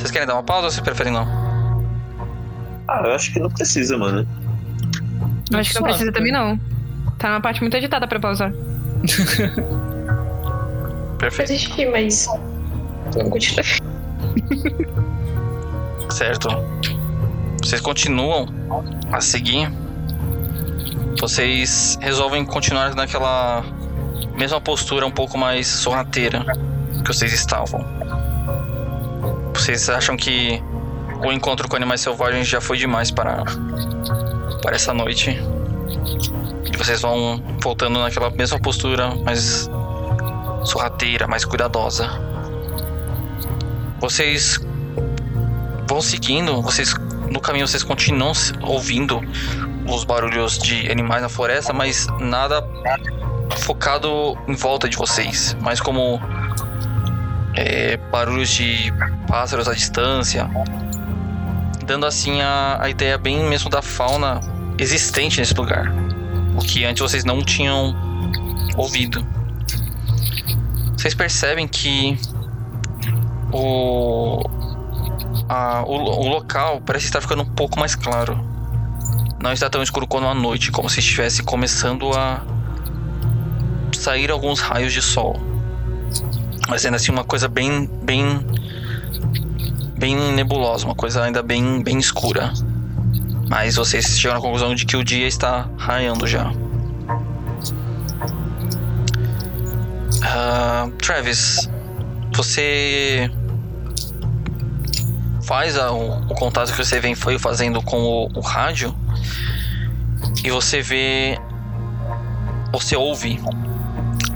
Vocês querem dar uma pausa ou vocês preferem não? Ah, eu acho que não precisa, mano. Eu acho que não precisa também, não. Tá uma parte muito agitada pra pausar. Perfeito. Assisti, mas. Não continua. Certo. Vocês continuam a seguir. Vocês resolvem continuar naquela mesma postura um pouco mais sorrateira que vocês estavam. Vocês acham que o encontro com animais selvagens já foi demais para para essa noite? E vocês vão voltando naquela mesma postura mais sorrateira, mais cuidadosa. Vocês vão seguindo, vocês no caminho vocês continuam ouvindo os barulhos de animais na floresta, mas nada focado em volta de vocês, mas como é, barulhos de pássaros à distância, dando assim a, a ideia bem mesmo da fauna existente nesse lugar, o que antes vocês não tinham ouvido. Vocês percebem que o a- o, o local parece estar ficando um pouco mais claro. Não está tão escuro quanto a noite, como se estivesse começando a sair alguns raios de sol. Mas ainda assim uma coisa bem bem bem nebulosa, uma coisa ainda bem bem escura. Mas vocês chegam à conclusão de que o dia está raiando já. Ah, Travis, você faz a- o, o contato que você vem foi fazendo com o, o rádio e você vê você ouve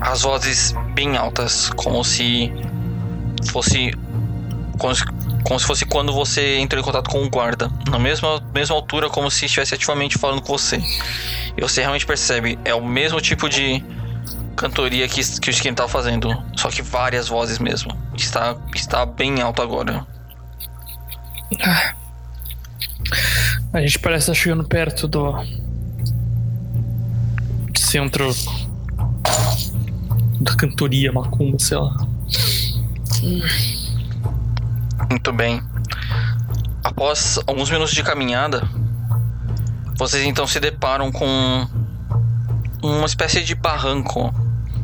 as vozes bem altas como se fosse como se, como se fosse quando você entrou em contato com o guarda. Na mesma mesma altura como se estivesse ativamente falando com você. E você realmente percebe é o mesmo tipo de cantoria que, que o Skin tá fazendo só que várias vozes mesmo. Está está bem alto agora. A gente parece estar chegando perto do centro da cantoria, macumba, sei lá. Muito bem. Após alguns minutos de caminhada, vocês então se deparam com uma espécie de barranco.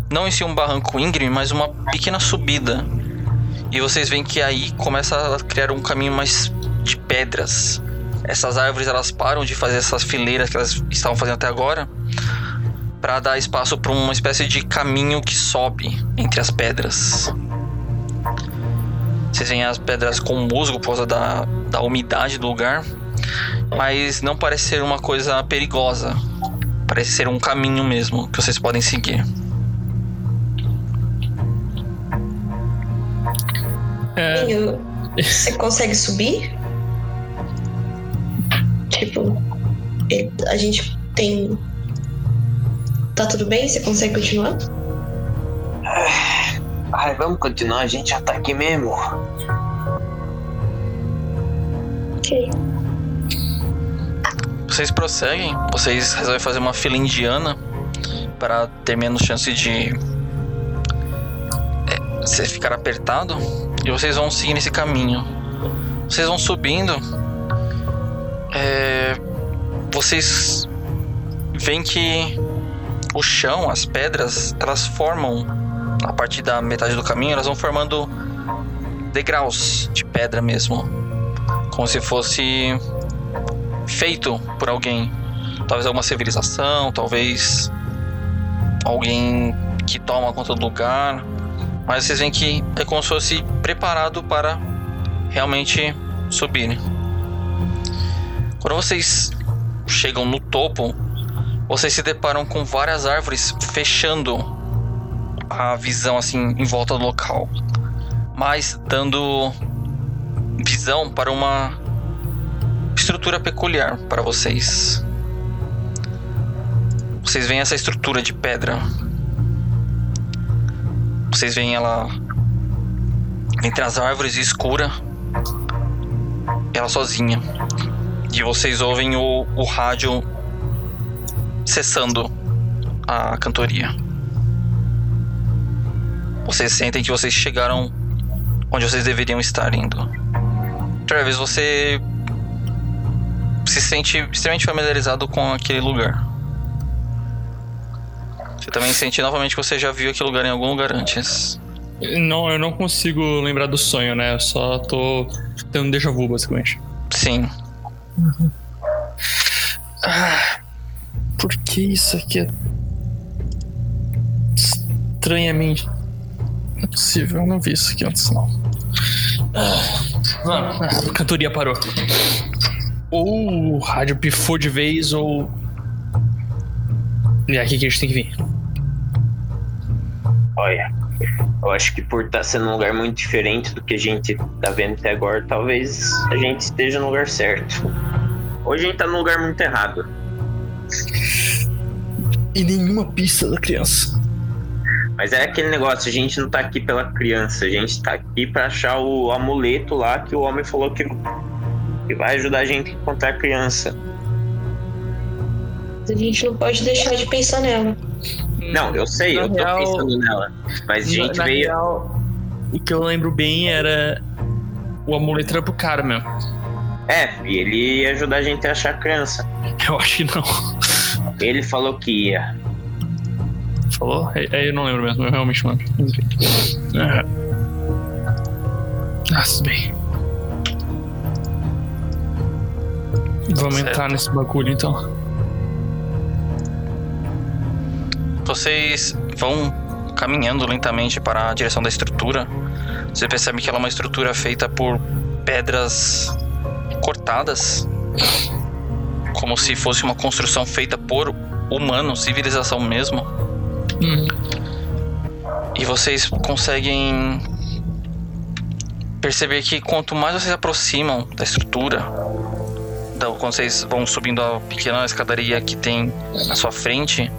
Não em si um barranco íngreme, mas uma pequena subida. E vocês veem que aí começa a criar um caminho mais de pedras. Essas árvores elas param de fazer essas fileiras que elas estavam fazendo até agora para dar espaço para uma espécie de caminho que sobe entre as pedras. Vocês veem as pedras com musgo por causa da, da umidade do lugar. Mas não parece ser uma coisa perigosa. Parece ser um caminho mesmo que vocês podem seguir. É, Eu- Você consegue subir? Tipo, a gente tem. Tá tudo bem? Você consegue continuar? Ai, vamos continuar, a gente já tá aqui mesmo. Ok. Vocês prosseguem, vocês resolvem fazer uma fila indiana para ter menos chance de é, você ficar apertado e vocês vão seguir esse caminho. Vocês vão subindo, é, vocês veem que o chão, as pedras, elas formam a partir da metade do caminho, elas vão formando degraus de pedra mesmo, como se fosse feito por alguém. Talvez alguma civilização, talvez alguém que toma conta do lugar. Mas vocês veem que é como se fosse preparado para realmente subir. Quando vocês chegam no topo, vocês se deparam com várias árvores fechando a visão assim em volta do local, mas dando visão para uma estrutura peculiar para vocês. Vocês veem essa estrutura de pedra. Vocês veem ela entre as árvores escura. Ela sozinha. E vocês ouvem o, o rádio cessando a cantoria. Vocês sentem que vocês chegaram onde vocês deveriam estar indo. Travis, você se sente extremamente familiarizado com aquele lugar. Você também sente novamente que você já viu aquele lugar em algum lugar antes. Não, eu não consigo lembrar do sonho, né? Eu só tô tendo déjà vu, basicamente. Sim. Ah, por que isso aqui é estranhamente. Não é possível, eu não vi isso aqui antes, não. Ah, a cantoria parou. Ou o rádio pifou de vez, ou. E é aqui que a gente tem que vir. Olha, eu acho que por estar sendo um lugar muito diferente do que a gente tá vendo até agora, talvez a gente esteja no lugar certo. Hoje a gente tá num lugar muito errado. E nenhuma pista da criança. Mas é aquele negócio, a gente não tá aqui pela criança, a gente tá aqui pra achar o amuleto lá que o homem falou que, que vai ajudar a gente a encontrar a criança. A gente não pode deixar de pensar nela. Não, eu sei, Na eu tô real- pensando nela. Mas a gente Na veio. real, o que eu lembro bem era. O amuleto era pro cara mesmo. É, e ele ia ajudar a gente a achar a criança. Eu acho que não. Ele falou que ia. Falou? É, é, eu não lembro mesmo, eu realmente não lembro. Enfim. Ah, bem. Vamos Certo. entrar nesse bagulho então. Vocês vão caminhando lentamente para a direção da estrutura. Você percebe que ela é uma estrutura feita por pedras cortadas, como se fosse uma construção feita por humanos, civilização mesmo. Hum. E vocês conseguem perceber que quanto mais vocês se aproximam da estrutura, quando vocês vão subindo a pequena escadaria que tem na sua frente,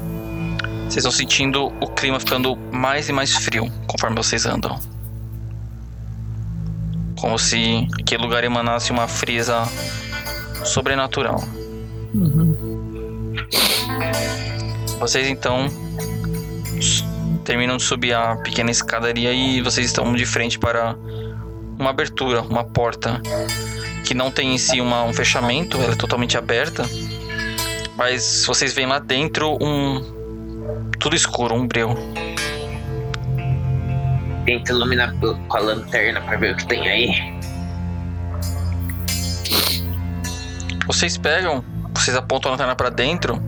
vocês vão sentindo o clima ficando mais e mais frio conforme vocês andam. Como se aquele lugar emanasse uma frieza sobrenatural. Vocês então terminam de subir a pequena escadaria e vocês estão de frente para uma abertura, uma porta que não tem em si uma- um fechamento, ela é totalmente aberta. Mas vocês veem lá dentro um tudo escuro, um breu. Tenta iluminar com a lanterna pra ver o que tem aí. Vocês pegam, vocês apontam a lanterna para dentro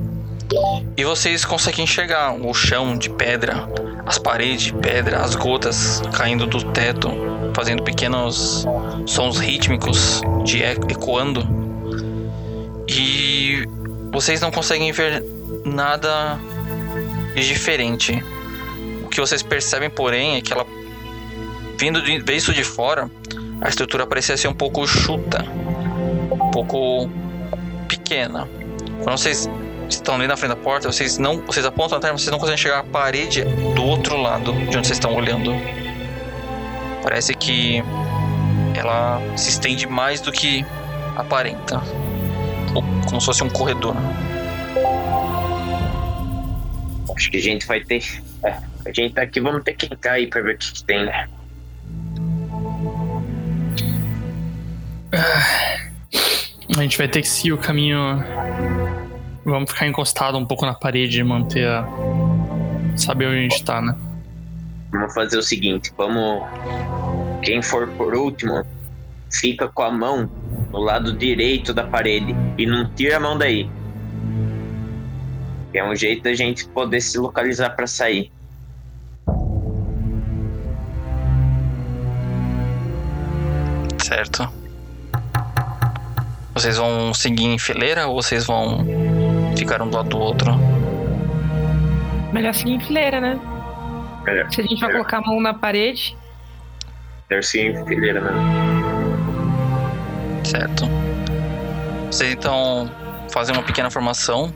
e vocês conseguem enxergar o chão de pedra, as paredes de pedra, as gotas caindo do teto, fazendo pequenos sons rítmicos de eco, ecoando. E vocês não conseguem ver nada de diferente. O que vocês percebem, porém, é que ela vindo de, visto de fora, a estrutura parecia ser um pouco chuta, um pouco pequena. Quando vocês estão ali na frente da porta, vocês não, vocês apontam a lanterna, vocês não conseguem chegar à parede do outro lado de onde vocês estão olhando. Parece que ela se estende mais do que aparenta, como se fosse um corredor. Acho que a gente vai ter. É, a gente tá aqui, vamos ter que entrar aí pra ver o que, que tem, né? A gente vai ter que seguir o caminho. Vamos ficar encostado um pouco na parede e manter a. Saber onde a gente tá, né? Vamos fazer o seguinte, vamos. Quem for por último, fica com a mão no lado direito da parede e não tira a mão daí. É um jeito da gente poder se localizar pra sair. Certo. Vocês vão seguir em fileira ou vocês vão ficar um do lado do outro? Melhor seguir em fileira, né? Melhor. Se a gente vai Melhor. colocar a mão na parede, Deve ser em fileira mesmo. Certo. Vocês então fazem uma pequena formação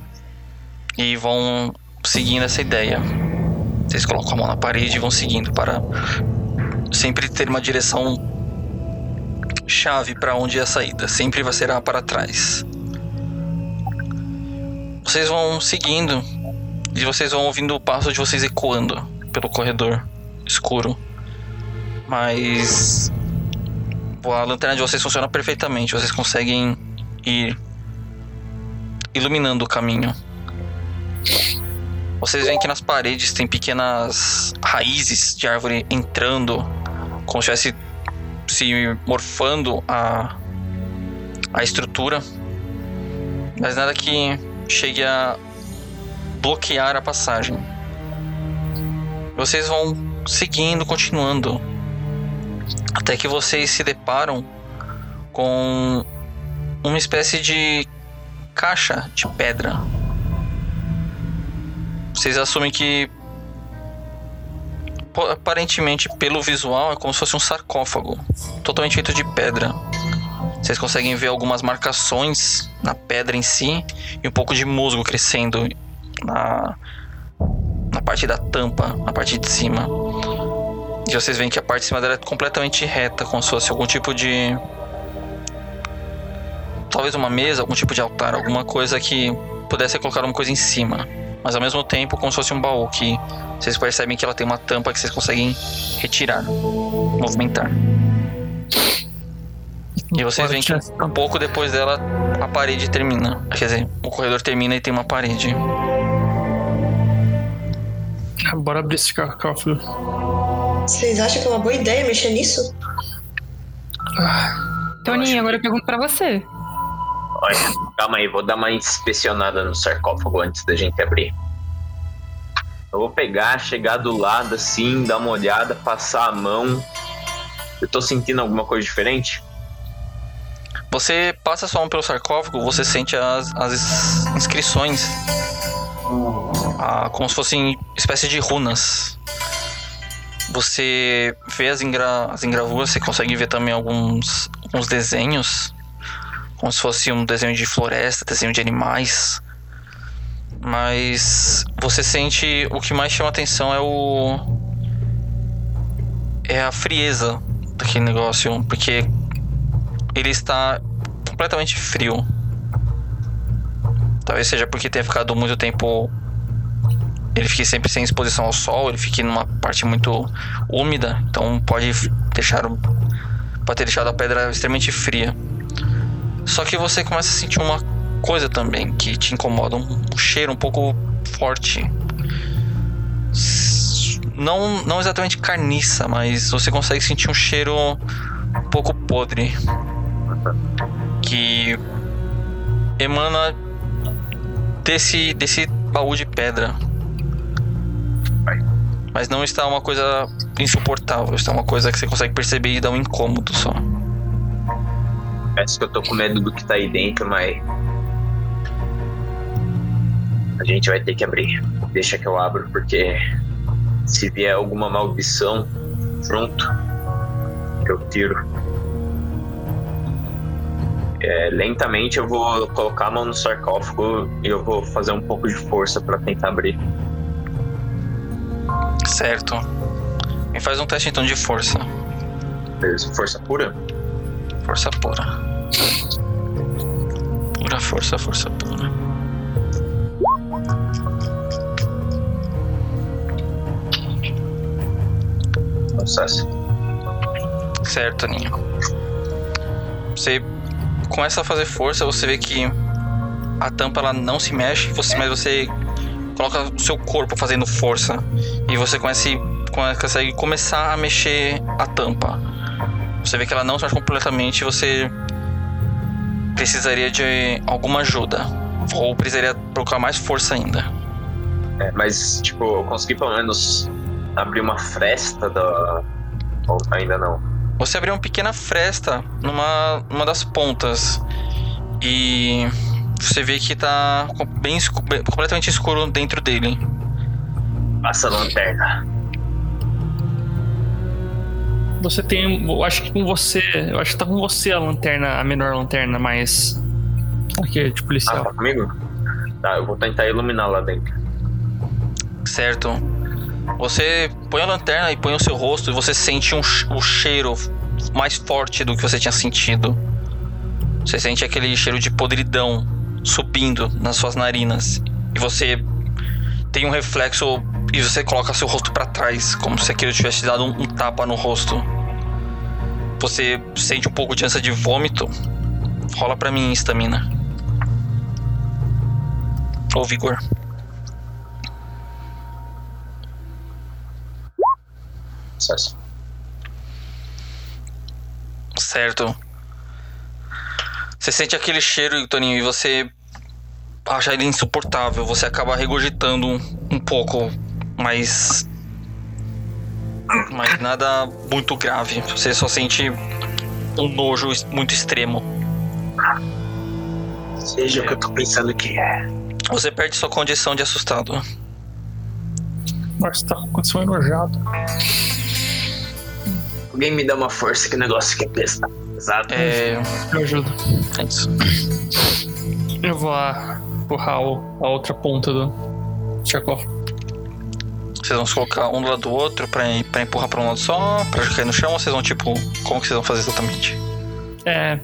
e vão seguindo essa ideia. Vocês colocam a mão na parede e vão seguindo para sempre ter uma direção chave para onde é a saída. Sempre vai ser para trás. Vocês vão seguindo e vocês vão ouvindo o passo de vocês ecoando pelo corredor escuro. Mas A lanterna de vocês funciona perfeitamente. Vocês conseguem ir iluminando o caminho. Vocês veem que nas paredes tem pequenas raízes de árvore entrando, como se estivesse se morfando a, a estrutura. Mas nada que chegue a bloquear a passagem. Vocês vão seguindo, continuando, até que vocês se deparam com uma espécie de caixa de pedra. Vocês assumem que aparentemente pelo visual é como se fosse um sarcófago, totalmente feito de pedra. Vocês conseguem ver algumas marcações na pedra em si e um pouco de musgo crescendo na, na parte da tampa, na parte de cima. E vocês veem que a parte de cima dela é completamente reta, como se fosse algum tipo de. Talvez uma mesa, algum tipo de altar, alguma coisa que pudesse colocar uma coisa em cima. Mas ao mesmo tempo, como se fosse um baú, que vocês percebem que ela tem uma tampa que vocês conseguem retirar, movimentar. E vocês veem que um pouco depois dela a parede termina. Quer dizer, o corredor termina e tem uma parede. Bora abrir esse cofre. Vocês acham que é uma boa ideia mexer nisso? Toninho, agora eu pergunto pra você. Olha, calma aí, vou dar uma inspecionada no sarcófago antes da gente abrir. Eu vou pegar, chegar do lado assim, dar uma olhada, passar a mão. Eu tô sentindo alguma coisa diferente? Você passa sua mão pelo sarcófago, você sente as, as inscrições. Ah, como se fossem espécie de runas. Você vê as, engra as engravuras, você consegue ver também alguns, alguns desenhos. Como se fosse um desenho de floresta, desenho de animais. Mas você sente o que mais chama atenção é o. É a frieza daquele negócio. Porque ele está completamente frio. Talvez seja porque tenha ficado muito tempo. Ele fique sempre sem exposição ao sol, ele fique numa parte muito úmida, então pode deixar pode ter deixado a pedra extremamente fria. Só que você começa a sentir uma coisa também que te incomoda, um, cheiro um pouco forte. Não, não exatamente carniça, mas você consegue sentir um cheiro um pouco podre que emana desse, desse baú de pedra. Mas não está uma coisa insuportável, está uma coisa que você consegue perceber e dá um incômodo só. Parece que eu tô com medo do que tá aí dentro, mas. A gente vai ter que abrir. Deixa que eu abro, porque se vier alguma maldição junto, eu tiro. É, lentamente eu vou colocar a mão no sarcófago e eu vou fazer um pouco de força para tentar abrir. Certo. Me faz um teste então de força. Força pura? Força pura. Pura força, força pura. Sucesso. Certo, Aninha. Você começa a fazer força, você vê que a tampa ela não se mexe, você, mas você coloca o seu corpo fazendo força e você conhece, consegue começar a mexer a tampa. Você vê que ela não se mexe completamente, você precisaria de alguma ajuda ou precisaria colocar mais força ainda. É, mas tipo, eu consegui pelo menos abrir uma fresta da ou ainda não. Você abriu uma pequena fresta numa, numa das pontas. E você vê que tá bem escuro, completamente escuro dentro dele. Passa a lanterna. Você tem. Eu acho que com você. Eu acho que tá com você a lanterna, a menor lanterna, mais. Aqui, de policial. Ah, tá comigo? Tá, eu vou tentar iluminar lá dentro. Certo. Você põe a lanterna e põe o seu rosto e você sente um, um cheiro mais forte do que você tinha sentido. Você sente aquele cheiro de podridão subindo nas suas narinas. E você tem um reflexo e você coloca seu rosto para trás, como se aquilo tivesse dado um, um, tapa no rosto. você sente um pouco de ânsia de vômito, rola pra mim estamina. Ou vigor. Sucesso. Certo. Você sente aquele cheiro, Toninho, e você acha ele insuportável. Você acaba regurgitando um, um pouco, mas. Mas nada muito grave. Você só sente um nojo muito extremo. Seja o que eu tô pensando que é. Você perde sua condição de assustado. Nossa, tá com condição enojado. Alguém me dá uma força que o negócio é pesado. Pesado. É. Eu ajudo. é isso. Eu vou ah, empurrar o- a outra ponta do sarcófago. Vocês vão se colocar um do lado do outro pra, pra empurrar pra um lado só, pra cair no chão, ou vocês vão tipo. Como que vocês vão fazer exatamente? É.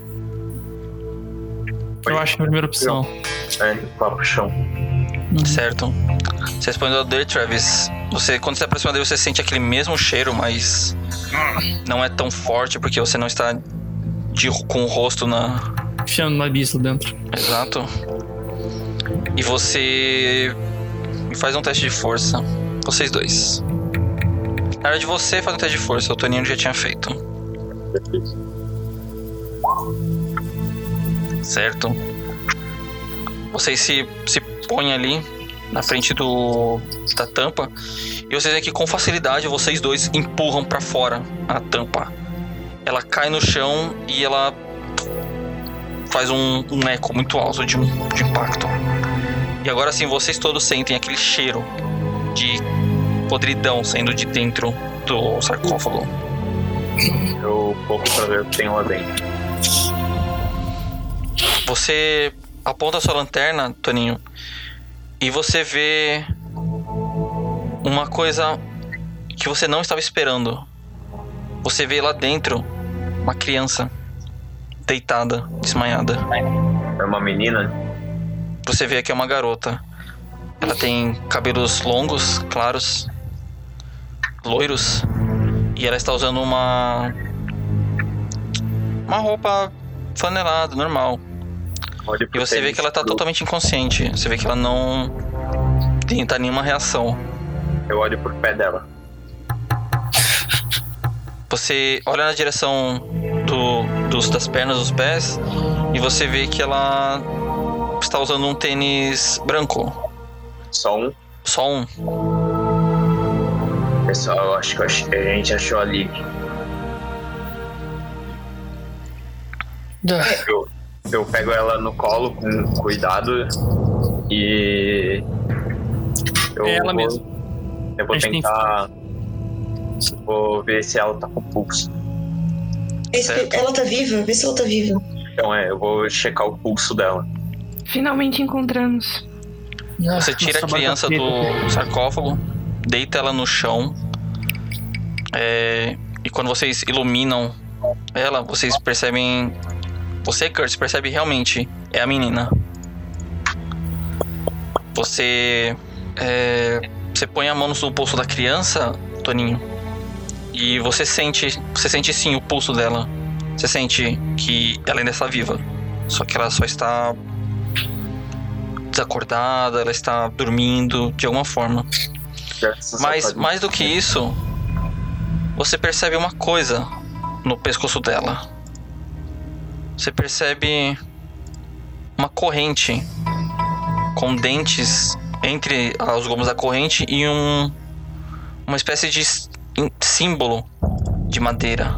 Eu acho que é a primeira opção. É, para o chão. Certo. Você põe do lado dele, Travis. Você, quando você aproxima dele, você sente aquele mesmo cheiro, mas não é tão forte porque você não está de, com o rosto na. Enfiando o nariz lá dentro. Exato. E você faz um teste de força. Vocês dois. Na verdade, você faz um teste de força. O Toninho já tinha feito. Certo. Vocês se, se põem ali na frente do da tampa e vocês veem que com facilidade vocês dois empurram pra fora a tampa. Ela cai no chão e ela faz um, um eco muito alto de, de impacto. E agora sim, vocês todos sentem aquele cheiro de podridão saindo de dentro do sarcófago. Eu pouco pra ver o que tem lá dentro. Você aponta a sua lanterna, Toninho, e você vê uma coisa que você não estava esperando. Você vê lá dentro uma criança deitada, desmaiada. É uma menina? Você vê que é uma garota. Ela tem cabelos longos, claros, loiros, e ela está usando uma uma roupa flanelada, normal. Olha E você vê que ela tá pro- totalmente inconsciente. Você vê que ela não tem tá nenhuma reação. Eu olho pro pé dela. Você olha na direção do, dos, das pernas dos pés e você vê que ela está usando um tênis branco. Só um. Só um. Pessoal, eu acho que a gente achou a Lily. Eu, eu pego ela no colo com cuidado e. Eu É ela vou, mesmo. Eu vou A tentar. Vou ver se ela tá com pulso. Esse- Certo. ela tá viva? Vê se ela tá viva. Então é, eu vou checar o pulso dela. Finalmente encontramos. Você tira a Nossa, criança bata do sarcófago, deita ela no chão. é, e quando vocês iluminam ela, vocês percebem. Você, Curtis, percebe realmente é a menina. Você. é, você põe a mão no pulso da criança, Toninho. E você sente. Você sente sim o pulso dela. Você sente que ela ainda está viva. Só que ela só está desacordada, ela está dormindo de alguma forma. Mas mais do que isso, você percebe uma coisa no pescoço dela. Você percebe uma corrente com dentes entre os gomos da corrente e um uma espécie de símbolo de madeira,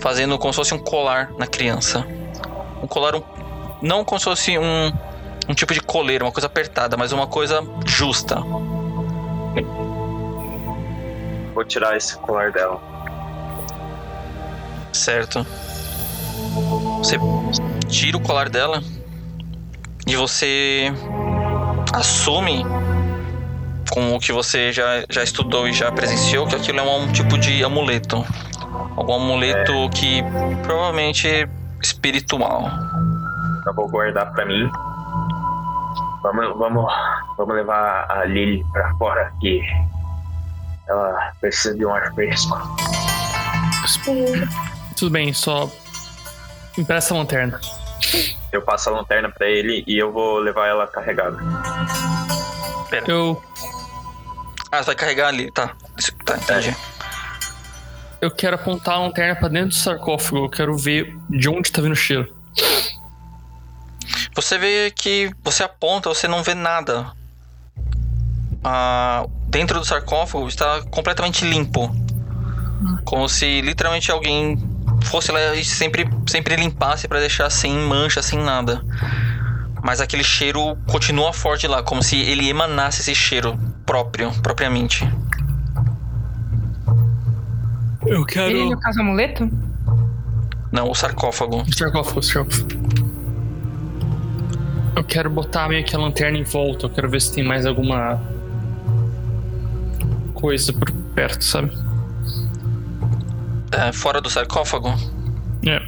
fazendo como se fosse um colar na criança. Um colar um- não como se fosse um um tipo de coleira, uma coisa apertada, mas uma coisa justa. Vou tirar esse colar dela. Certo. Você tira o colar dela e você assume com o que você já, já estudou e já presenciou que aquilo é um tipo de amuleto. Algum amuleto que provavelmente é espiritual. Eu vou guardar pra mim. Vamos, vamos, vamos levar a Lily pra fora que ela precisa de um ar fresco. Tudo bem, só. Empresta a lanterna. Eu passo a lanterna pra ele e eu vou levar ela carregada. Eu, Ah, você vai carregar ali, tá. Tá, entendi. eu quero apontar a lanterna pra dentro do sarcófago. Eu quero ver de onde tá vindo o cheiro. Você vê que você aponta, você não vê nada. Ah, dentro do sarcófago está completamente limpo. Como se literalmente alguém fosse lá e sempre, sempre limpasse para deixar sem mancha, sem nada. Mas aquele cheiro continua forte lá, como se ele emanasse esse cheiro próprio, propriamente. Eu Ele, quero. no caso, amuleto? Não, o sarcófago. Sarcófago, sarcófago. Eu quero botar meio que a lanterna em volta. Eu quero ver se tem mais alguma coisa por perto, sabe? É, fora do sarcófago. É.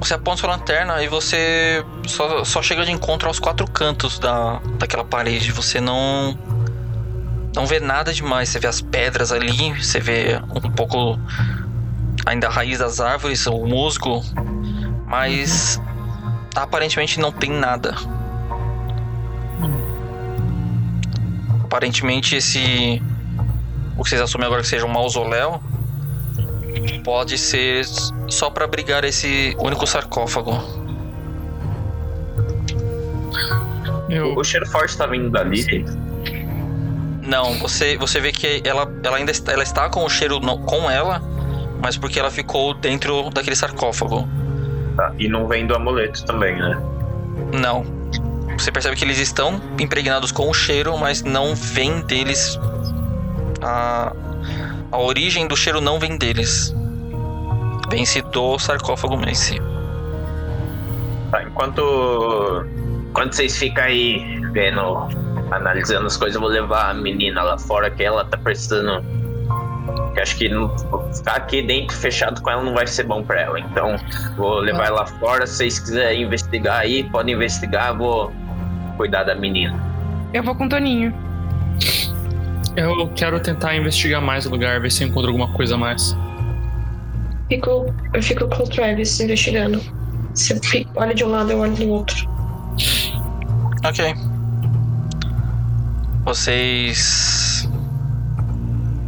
Você aponta sua lanterna e você só, só chega de encontro aos quatro cantos da, daquela parede. Você não. Não vê nada demais. Você vê as pedras ali, você vê um pouco ainda a raiz das árvores, o musgo. Mas aparentemente não tem nada. Aparentemente esse. O que vocês assumem agora que seja um mausoléu pode ser só pra abrigar esse único sarcófago. Eu, O cheiro forte tá vindo dali. Não, você, você vê que ela, ela ainda está, ela está com o cheiro no- com ela, mas porque ela ficou dentro daquele sarcófago. Tá, e não vem do amuleto também, né? Não. Você percebe que eles estão impregnados com o cheiro, mas não vem deles. A, a origem do cheiro não vem deles. Vem-se do sarcófago em si. Tá, enquanto. Enquanto vocês ficam aí vendo, analisando as coisas, eu vou levar a menina lá fora que ela tá precisando. Que acho que não, ficar aqui dentro fechado com ela não vai ser bom pra ela. Então, vou levar ela fora. Se vocês quiserem investigar aí, podem investigar. Vou cuidar da menina. Eu vou com o Toninho. Eu quero tentar investigar mais o lugar, ver se eu encontro alguma coisa a mais. Fico, eu fico com o Travis investigando. Você fica- olha de um lado, eu olho do outro. Ok. Vocês.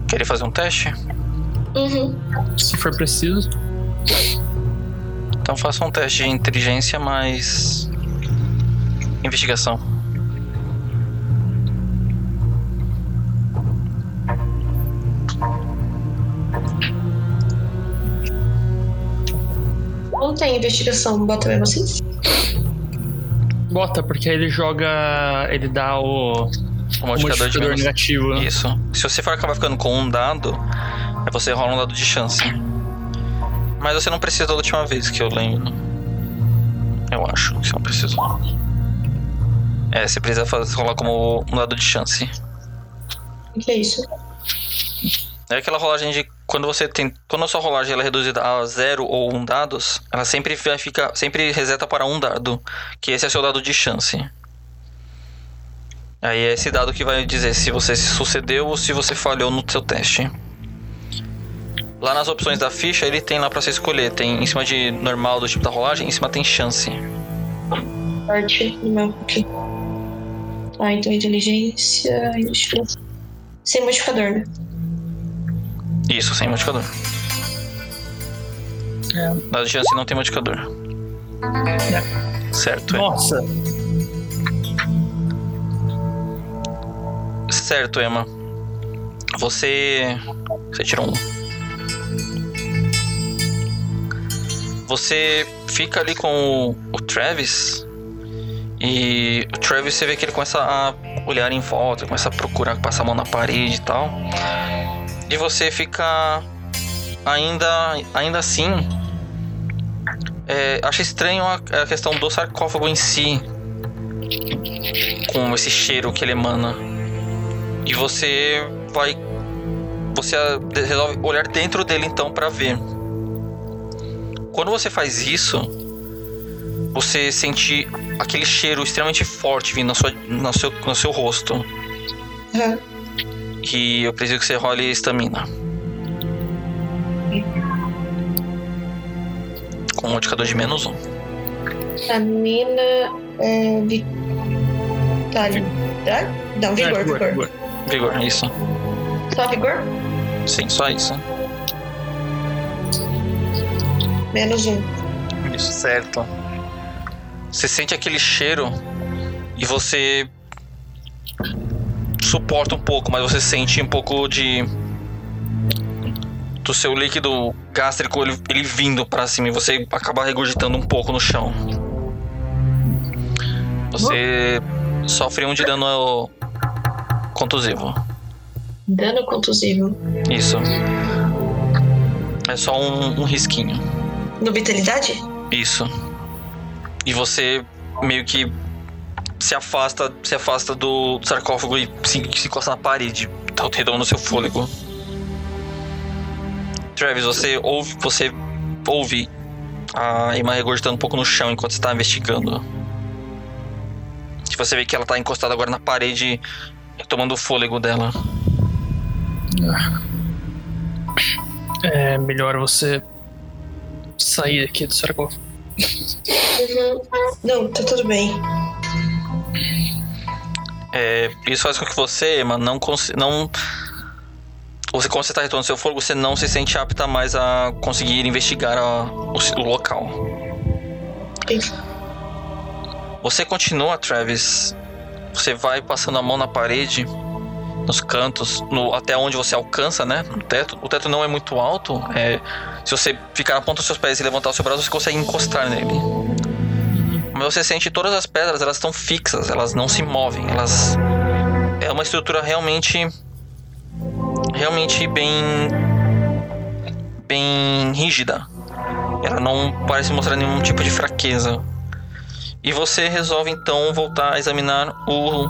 Querem fazer um teste? Uhum. Se for preciso. Então faça um teste de inteligência mais. Investigação. Não tem investigação, bota mesmo assim? Bota, porque aí ele joga. Ele dá o, O o modificador, de menos. negativo. né? Isso. Se você for acabar ficando com um dado, aí você rola um dado de chance. Mas você não precisa da última vez que eu lembro. Eu acho que você não precisa. É, você precisa fazer, rolar como um dado de chance. O que é isso? É aquela rolagem de quando você tem, quando a sua rolagem ela é reduzida a zero ou um dados, ela sempre vai ficar, sempre reseta para um dado, que esse é seu dado de chance. Aí é esse dado que vai dizer se você se sucedeu ou se você falhou no seu teste. Lá nas opções da ficha ele tem lá para você escolher, tem em cima de normal do tipo da rolagem, em cima tem chance. Parte do meu. Ok. Ah, então inteligência. investigação. Sem modificador, né? Isso, sem modificador. É. Dado de chance não tem modificador. Certo, é. Nossa! Certo, Emma. Você. Você tirou um. Você fica ali com o, o Travis. E o Travis você vê que ele começa a olhar em volta, começa a procurar, passar a mão na parede e tal. E você fica ainda, ainda assim. É, acha estranho a, a questão do sarcófago em si. Com esse cheiro que ele emana. E você vai. Você resolve olhar dentro dele então para ver. Quando você faz isso, você sente aquele cheiro extremamente forte vindo na sua, no, seu, no seu rosto. Aham. E eu preciso que você role estamina. com um modificador de menos um. A mina é. Vitalidade? Não, vigor, É, vigor. Vigor, isso. Só vigor? Sim, só isso. Menos um. Isso, certo. Você sente aquele cheiro e você suporta um pouco, mas você sente um pouco de do seu líquido gástrico ele, ele vindo pra cima e você acaba regurgitando um pouco no chão. Você sofre um de dano contusivo. Dano contusivo. Isso. É só um, um risquinho. No vitalidade? Isso. E você meio que se afasta, se afasta do sarcófago e se, se encosta na parede, tá redondo no seu fôlego. Travis, você ouve, você ouve a Emma regurgitando um pouco no chão enquanto você tá investigando. E você vê que ela tá encostada agora na parede, tomando o fôlego dela. É melhor você sair aqui do sarcófago. Não, tá tudo bem. É, isso faz com que você, Emma, não não você quando você tá retornando seu fôlego, você não se sente apta mais a conseguir investigar a- o, o local. Você continua, Travis. Você vai passando a mão na parede, nos cantos, no- até onde você alcança, né? No teto. O teto não é muito alto. É, se você ficar na ponta dos seus pés e levantar o seu braço, você consegue encostar nele. Mas você sente todas as pedras, elas estão fixas, elas não se movem. Elas é uma estrutura realmente realmente bem bem rígida. Ela não parece mostrar nenhum tipo de fraqueza. E você resolve então voltar a examinar o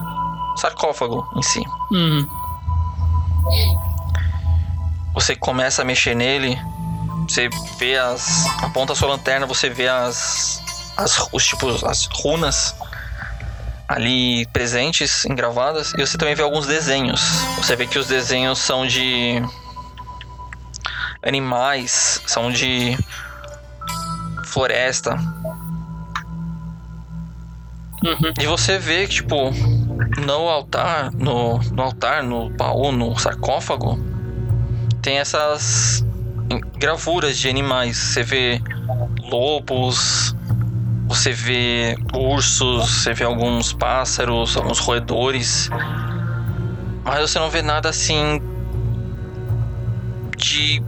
sarcófago em si. Hum, Você começa a mexer nele, você vê as. aponta a sua lanterna, você vê as. As os tipos. as runas ali presentes, engravadas, e você também vê alguns desenhos. Você vê que os desenhos são de. animais, são de. floresta. uhum. E você vê que, tipo, no altar, no, no altar, no baú, no sarcófago, tem essas gravuras de animais. Você vê lobos, você vê ursos, você vê alguns pássaros, alguns roedores. Mas você não vê nada assim de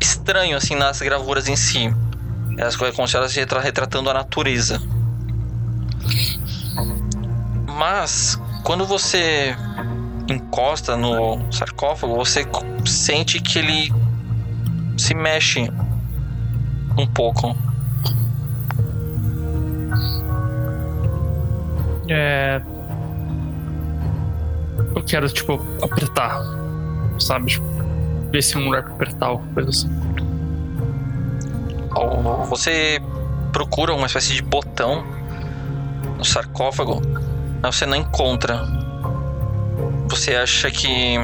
estranho assim nas gravuras em si. Elas coisas como se elas retratando a natureza. Mas quando você encosta no sarcófago, você sente que ele se mexe um pouco. É. Eu quero, tipo, apertar. Sabe? Tipo, ver se é um lugar pra apertar ou coisa assim. Você procura uma espécie de botão no sarcófago, mas você não encontra. Você acha que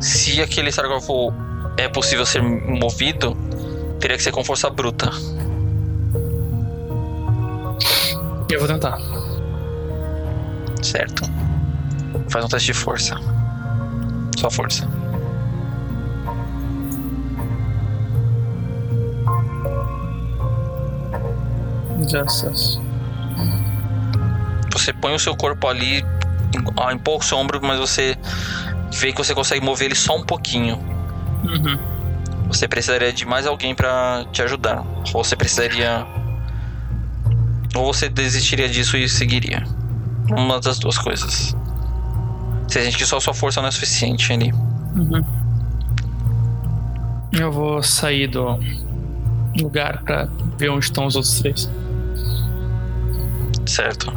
se aquele sarcófago é possível ser movido, teria que ser com força bruta. Eu vou tentar. Certo. Faz um teste de força. Só força. Acesso. Você põe o seu corpo ali em, ah, empurra o seu ombro, mas você vê que você consegue mover ele só um pouquinho. Uhum. Você precisaria de mais alguém pra te ajudar. Ou você precisaria. Ou você desistiria disso e seguiria. Uma das duas coisas. Você sente que só sua força não é suficiente ali. Uhum. Eu vou sair do lugar pra ver onde estão os outros três. Certo.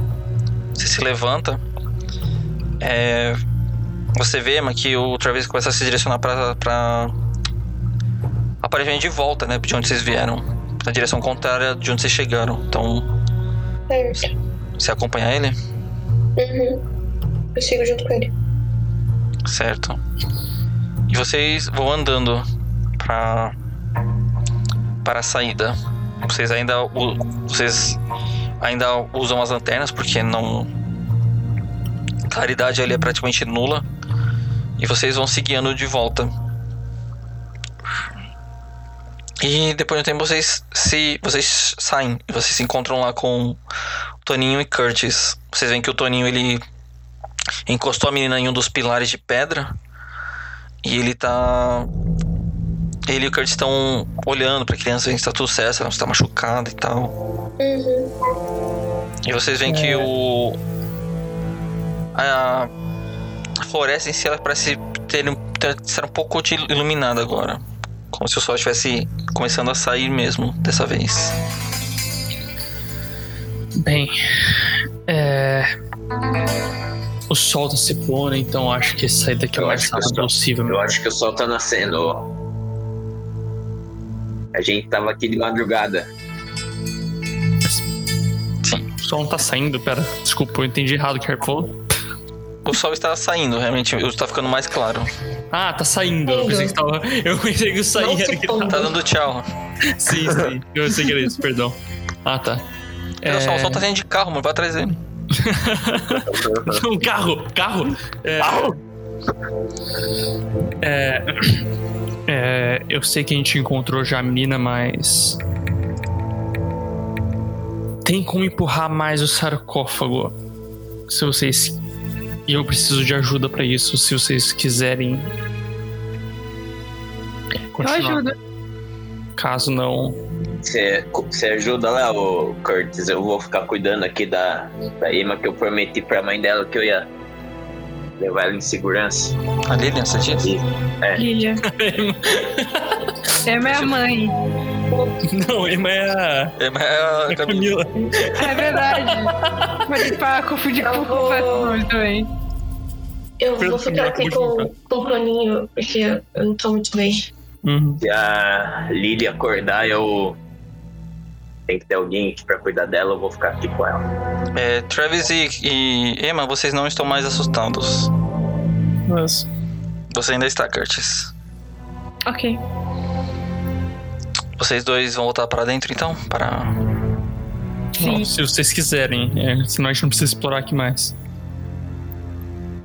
Você se levanta. É, Você vê, mas que o Travis começa a se direcionar pra, pra. Aparentemente de volta, né? De onde vocês vieram. Na direção contrária de onde vocês chegaram. Então, Certo. você acompanha ele? Uhum. Eu sigo junto com ele. Certo. E vocês vão andando pra. para a saída. vocês ainda vocês ainda usam as lanternas porque não claridade ali é praticamente nula e vocês vão se guiando de volta. E depois de um tempo vocês se vocês saem vocês se encontram lá com Toninho e Curtis. Vocês veem que o Toninho ele encostou a menina em um dos pilares de pedra e ele tá ele e o Curtis estão olhando pra criança, vendo se tá tudo certo, se ela não está machucada e tal. Uhum. E vocês veem que o. A, a floresta em si ela parece ter, ter ser um pouco iluminada agora. Como se o sol estivesse começando a sair mesmo dessa vez. Bem, é. O sol tá se pondo, então acho que sair daqui o Eu mais rápido possível. Eu acho que o sol tá nascendo. A gente tava aqui de madrugada. O sol não tá saindo, pera. Desculpa, eu entendi errado o que falou. O sol está saindo, realmente, está ficando mais claro. Ah, tá saindo. Eu pensei que tava. Eu pensei que saía. Tá dando tchau. Sim, sim. Eu sei que era isso, perdão. Ah, tá. Olha só, É, o sol tá saindo de carro, mano, vai atrás dele. Um carro! Carro! É... É... é, Eu sei que a gente encontrou já a menina, mas. Tem como empurrar mais o sarcófago. Se vocês. E eu preciso de ajuda pra isso, se vocês quiserem. Continuar. ajudo. Caso não. Você ajuda lá, ô Curtis. Eu vou ficar cuidando aqui da, da Emma que eu prometi pra mãe dela que eu ia levar ela em segurança. A Lilian, você disse? Lilia. É minha mãe. não, Emma é a. É, mas é a Camila. Camila. É verdade. Ter que confundir com Eu o também. Eu vou ficar aqui com, com o Toninho, porque eu não tô muito bem. Uhum. Se a Lily acordar, eu. Tem que ter alguém aqui pra cuidar dela, eu vou ficar aqui com ela. É, Travis e, e Emma, vocês não estão mais assustados. Mas. Você ainda está, Curtis. Ok. Vocês dois vão voltar para dentro então? Para. Sim. Bom, se vocês quiserem, é, senão a gente não precisa explorar aqui mais.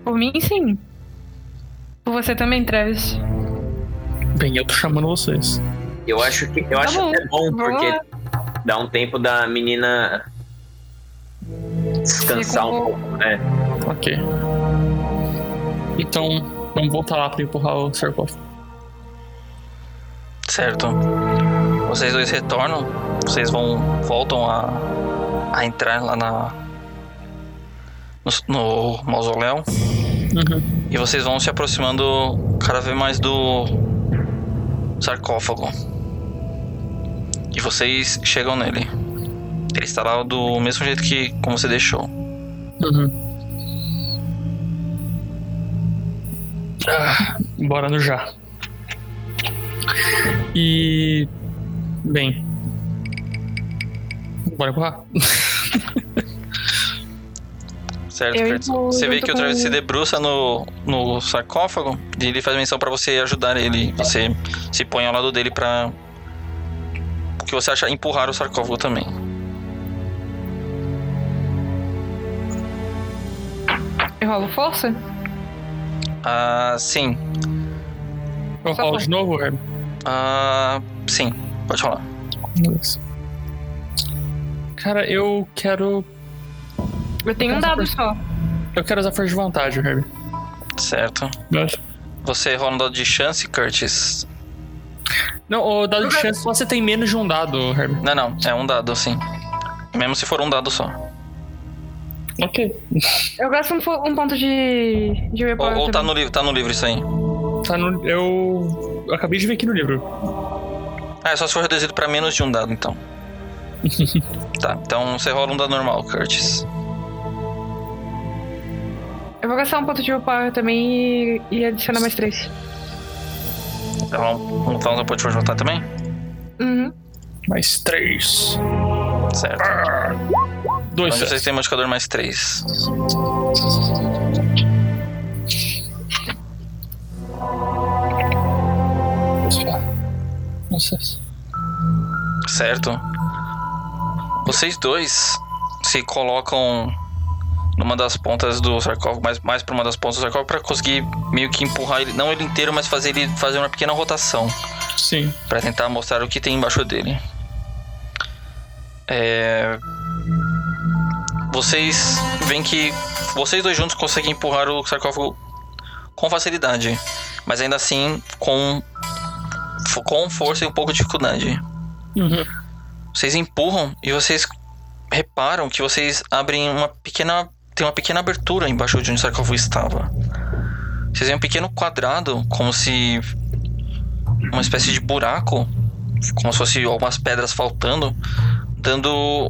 Por mim, sim. Por você também, Travis. Bem, eu tô chamando vocês. Eu acho que eu Tá acho bom, até bom, porque lá. Dá um tempo da menina descansar um um pouco, né? Ok. Então, vamos voltar lá pra empurrar o sarcófago. Certo. Vocês dois retornam. Vocês vão. voltam a. a entrar lá na. no, no mausoléu. Uhum. E vocês vão se aproximando cada vez mais do sarcófago. E vocês chegam nele. Ele está lá do mesmo jeito que como você deixou. Uhum. Ah, bora no já. E. Bem. Bora empurrar. Certo, vou- Você vê que o Travis se debruça no, no sarcófago e ele faz menção pra você ajudar ele. Você se põe ao lado dele pra. Que você acha empurrar o sarcófago também. Eu rolo força? Ah, sim. Eu Só rolo de novo, Herb? Ah, sim. Pode falar. Beleza. Cara, eu quero. Eu tenho um dado só. Eu quero usar força de vontade, Herb. Certo. Você rola um dado de chance, Curtis. Não, o dado de chance só você tem menos de um dado, Herb. Não, não. É um dado, sim. Mesmo se for um dado só. Ok. Eu gasto um, fo- um ponto de. de Ou, ou tá no livro, tá no livro isso aí. Tá no. Eu. Eu acabei de ver aqui no livro. Ah, é só se for reduzido pra menos de um dado, então. tá, então você rola um dado normal, Curtis. Eu vou gastar um ponto de repower também e, e adicionar mais três. Então, um pouco de juntar também? Uhum. Mais três. Certo. Dois. Onde vocês têm modificador mais 3. Nossa. Certo. Vocês dois se colocam numa das pontas do sarcófago, mais, mais pra uma das pontas do sarcófago, pra conseguir meio que empurrar ele, não ele inteiro, mas fazer ele fazer uma pequena rotação. Sim. Pra tentar mostrar o que tem embaixo dele. É... Vocês veem que vocês dois juntos conseguem empurrar o sarcófago com facilidade, mas ainda assim com com força e um pouco de dificuldade. Uhum. Vocês empurram e vocês reparam que vocês abrem uma pequena tem uma pequena abertura embaixo de onde o sarcófago estava. Vocês veem um pequeno quadrado, como se uma espécie de buraco, como se fosse algumas pedras faltando, dando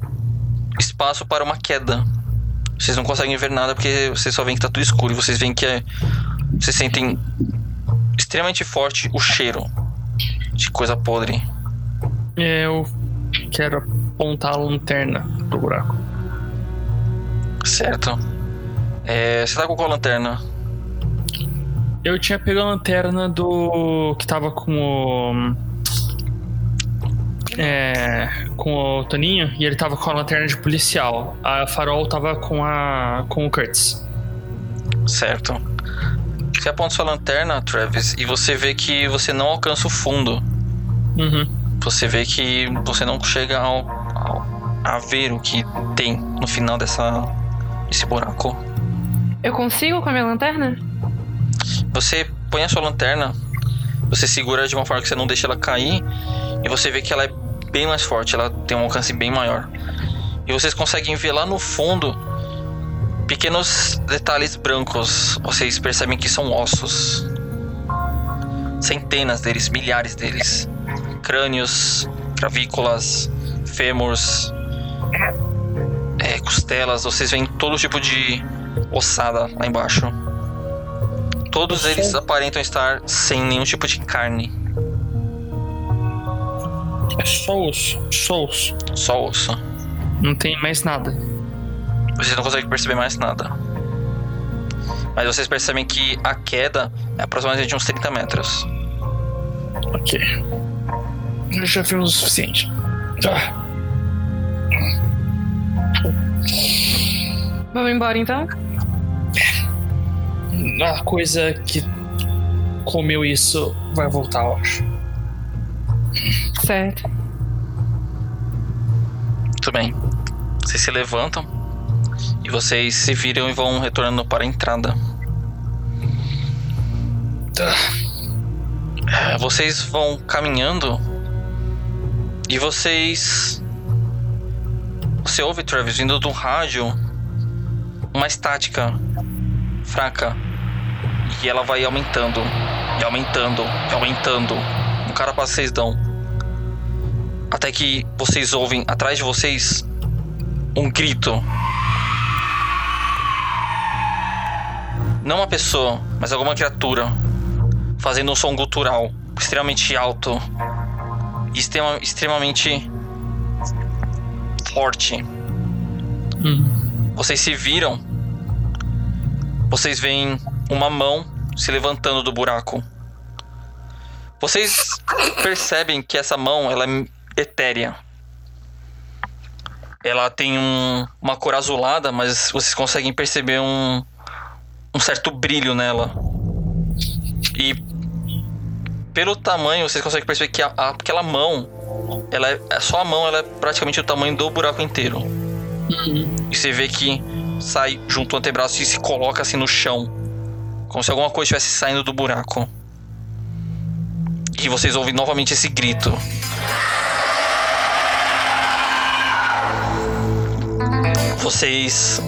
espaço para uma queda. Vocês não conseguem ver nada porque vocês só veem que tá tudo escuro. E vocês veem que é. Vocês sentem extremamente forte o cheiro de coisa podre. Eu quero apontar a lanterna pro buraco. Certo. É, você tá com qual lanterna? Eu tinha pego a lanterna do. que tava com o. É. com o Toninho e ele tava com a lanterna de policial. A farol tava com a. com o Kurtz. Certo. Você aponta sua lanterna, Travis, e você vê que você não alcança o fundo. Uhum. Você vê que você não chega ao, ao- a ver o que tem no final dessa desse buraco. Eu consigo com a minha lanterna? Você põe a sua lanterna, você segura de uma forma que você não deixa ela cair, e você vê que ela é bem mais forte, ela tem um alcance bem maior. E vocês conseguem ver lá no fundo pequenos detalhes brancos. Vocês percebem que são ossos. Centenas deles, milhares deles. Crânios, clavículas, fêmurs, é, costelas. Vocês veem todo tipo de ossada lá embaixo. Todos eles aparentam estar sem nenhum tipo de carne, É só osso. Só osso. só osso. Não tem mais nada. Vocês não conseguem perceber mais nada. Mas vocês percebem que a queda é aproximadamente de uns 30 metros. Ok. Já vimos o suficiente. Tá. Vamos embora então? A coisa que comeu isso vai voltar, eu acho. Certo. Muito bem. Vocês se levantam e vocês se viram e vão retornando para a entrada. Tá. É, Vocês vão caminhando e vocês. Você ouve, Travis, vindo do rádio uma estática fraca. E ela vai aumentando, e aumentando, e aumentando. No cara para vocês dão. Até que vocês ouvem atrás de vocês um grito. Não uma pessoa, mas alguma criatura fazendo um som gutural extremamente alto e extrema- extremamente forte. Hum. Vocês se viram, vocês veem uma mão se levantando do buraco. Vocês percebem que essa mão ela é etérea. Ela tem um- uma cor azulada, mas vocês conseguem perceber um, um certo brilho nela. E pelo tamanho, vocês conseguem perceber que a- a- aquela mão, ela é, só a mão, ela é praticamente o tamanho do buraco inteiro. E você vê que sai junto ao antebraço e se coloca assim no chão, como se alguma coisa estivesse saindo do buraco. E vocês ouvem novamente esse grito. Vocês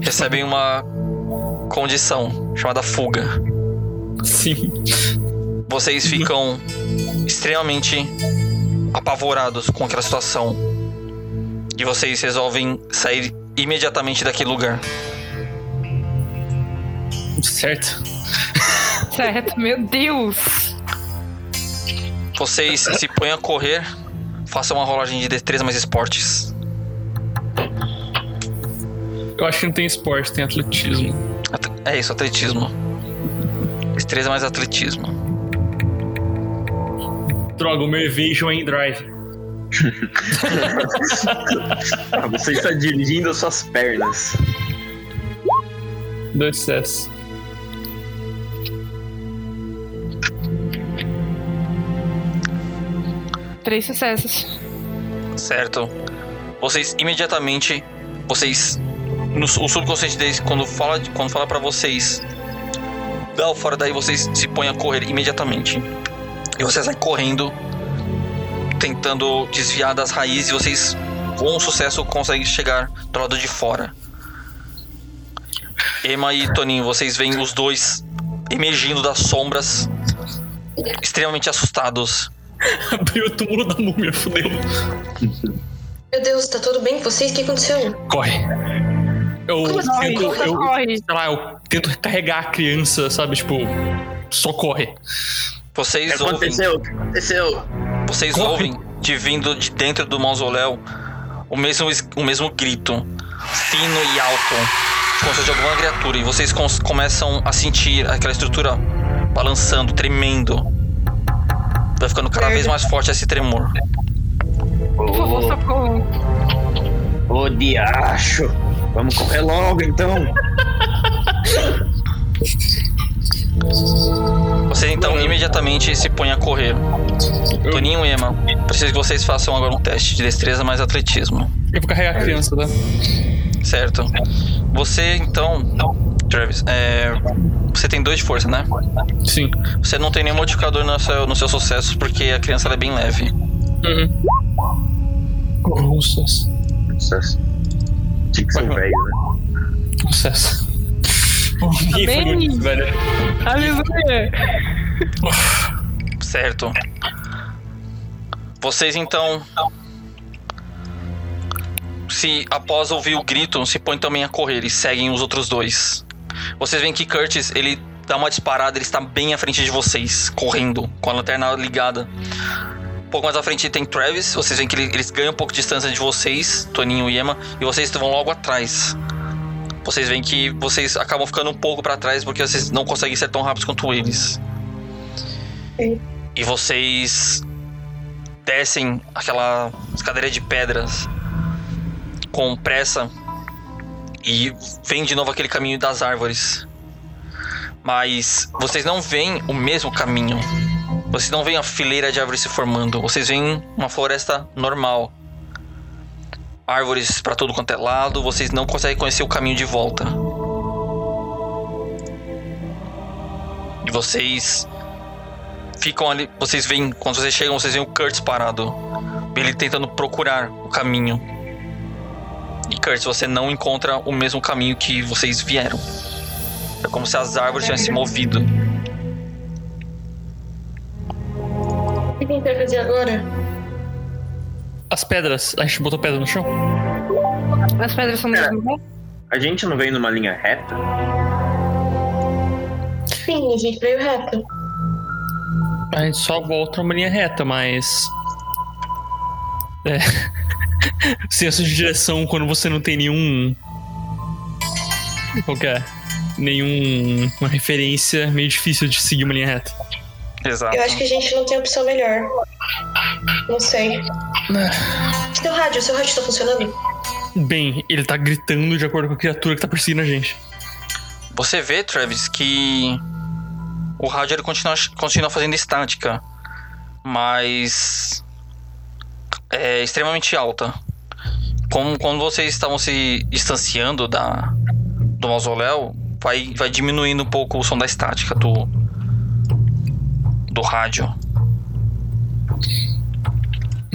recebem uma condição chamada fuga. Sim. Vocês ficam extremamente apavorados com aquela situação. E vocês resolvem sair imediatamente daquele lugar. Certo. Certo, meu Deus. Vocês se põem a correr, façam uma rolagem de destreza mais esportes. Eu acho que não tem esporte, tem atletismo. At- É isso, atletismo. Destreza mais atletismo. Droga, o meu Evasion é em drive. Ah, você está dirigindo as suas pernas. Dois sucessos. Três sucessos. Certo. Vocês imediatamente. Vocês. No, o subconsciente deles, quando fala, quando fala para vocês. Dá o fora daí, vocês se põem a correr imediatamente. E vocês saem correndo. Tentando desviar das raízes. E vocês, com sucesso, conseguem chegar do lado de fora. Emma e Toninho, vocês veem os dois emergindo das sombras. Extremamente assustados. Abriu o túmulo da múmia, fudeu. Meu Deus, tá tudo bem com vocês? O que aconteceu? Corre. Eu Como assim? tento, Corre, eu, corre. sei lá, eu tento carregar a criança, sabe? Tipo, só corre. O Vocês que ouvem. aconteceu? O que aconteceu? Vocês Corre. ouvem de vindo de dentro do mausoléu o mesmo, es- o mesmo grito, fino e alto, como se de alguma criatura. E vocês começam a sentir aquela estrutura balançando, tremendo. Vai ficando cada vez mais forte esse tremor. Por favor, socorro. Ô, diacho! Vamos correr logo, então! Vocês então imediatamente se põem a correr. Toninho e Emma, preciso que vocês façam agora um teste de destreza mais atletismo. Eu vou carregar a criança, tá? Certo. Você então. Travis, é, você tem dois de força, né? Sim. Você não tem nenhum modificador no seu, no seu sucesso porque a criança ela é bem leve. Uhum. Sucesso. Tinha que ser um Vai, velho, né? Sucesso. Bem. isso, velho. Aleluia. Certo. Vocês então. Se após ouvir o grito, se põem também a correr e seguem os outros dois. Vocês veem que Curtis, ele dá uma disparada, ele está bem à frente de vocês, correndo, com a lanterna ligada. Um pouco mais à frente tem Travis, vocês veem que ele- eles ganham um pouco de distância de vocês, Toninho e Emma, e vocês vão logo atrás. Vocês veem que vocês acabam ficando um pouco para trás porque vocês não conseguem ser tão rápidos quanto eles. E vocês descem aquela escadaria de pedras com pressa e vem de novo aquele caminho das árvores. Mas vocês não veem o mesmo caminho. Vocês não veem a fileira de árvores se formando. Vocês veem uma floresta normal. Árvores para todo quanto é lado. Vocês não conseguem conhecer o caminho de volta. E vocês ficam ali. Vocês veem, quando vocês chegam, vocês veem o Kurtz parado. Ele tentando procurar o caminho. E Kurtz, você não encontra o mesmo caminho que vocês vieram. É como se as árvores tivessem se movido. O que fazer agora? As pedras. A gente botou pedra no chão? As pedras são É. mesmo? A gente não veio numa linha reta? Sim, a gente veio reto. A gente só volta uma linha reta, mas. É. Senso de direção quando você não tem nenhum. Qual que é? Nenhuma referência, meio difícil de seguir uma linha reta. Exato. Eu acho que a gente não tem opção melhor. Não sei. Seu rádio, seu rádio tá funcionando? Bem, ele tá gritando de acordo com a criatura que tá perseguindo a gente. Você vê, Travis, que o rádio ele continua, continua fazendo estática, mas é extremamente alta. Como quando vocês estavam se distanciando da do mausoléu, vai, vai diminuindo um pouco o som da estática do do rádio.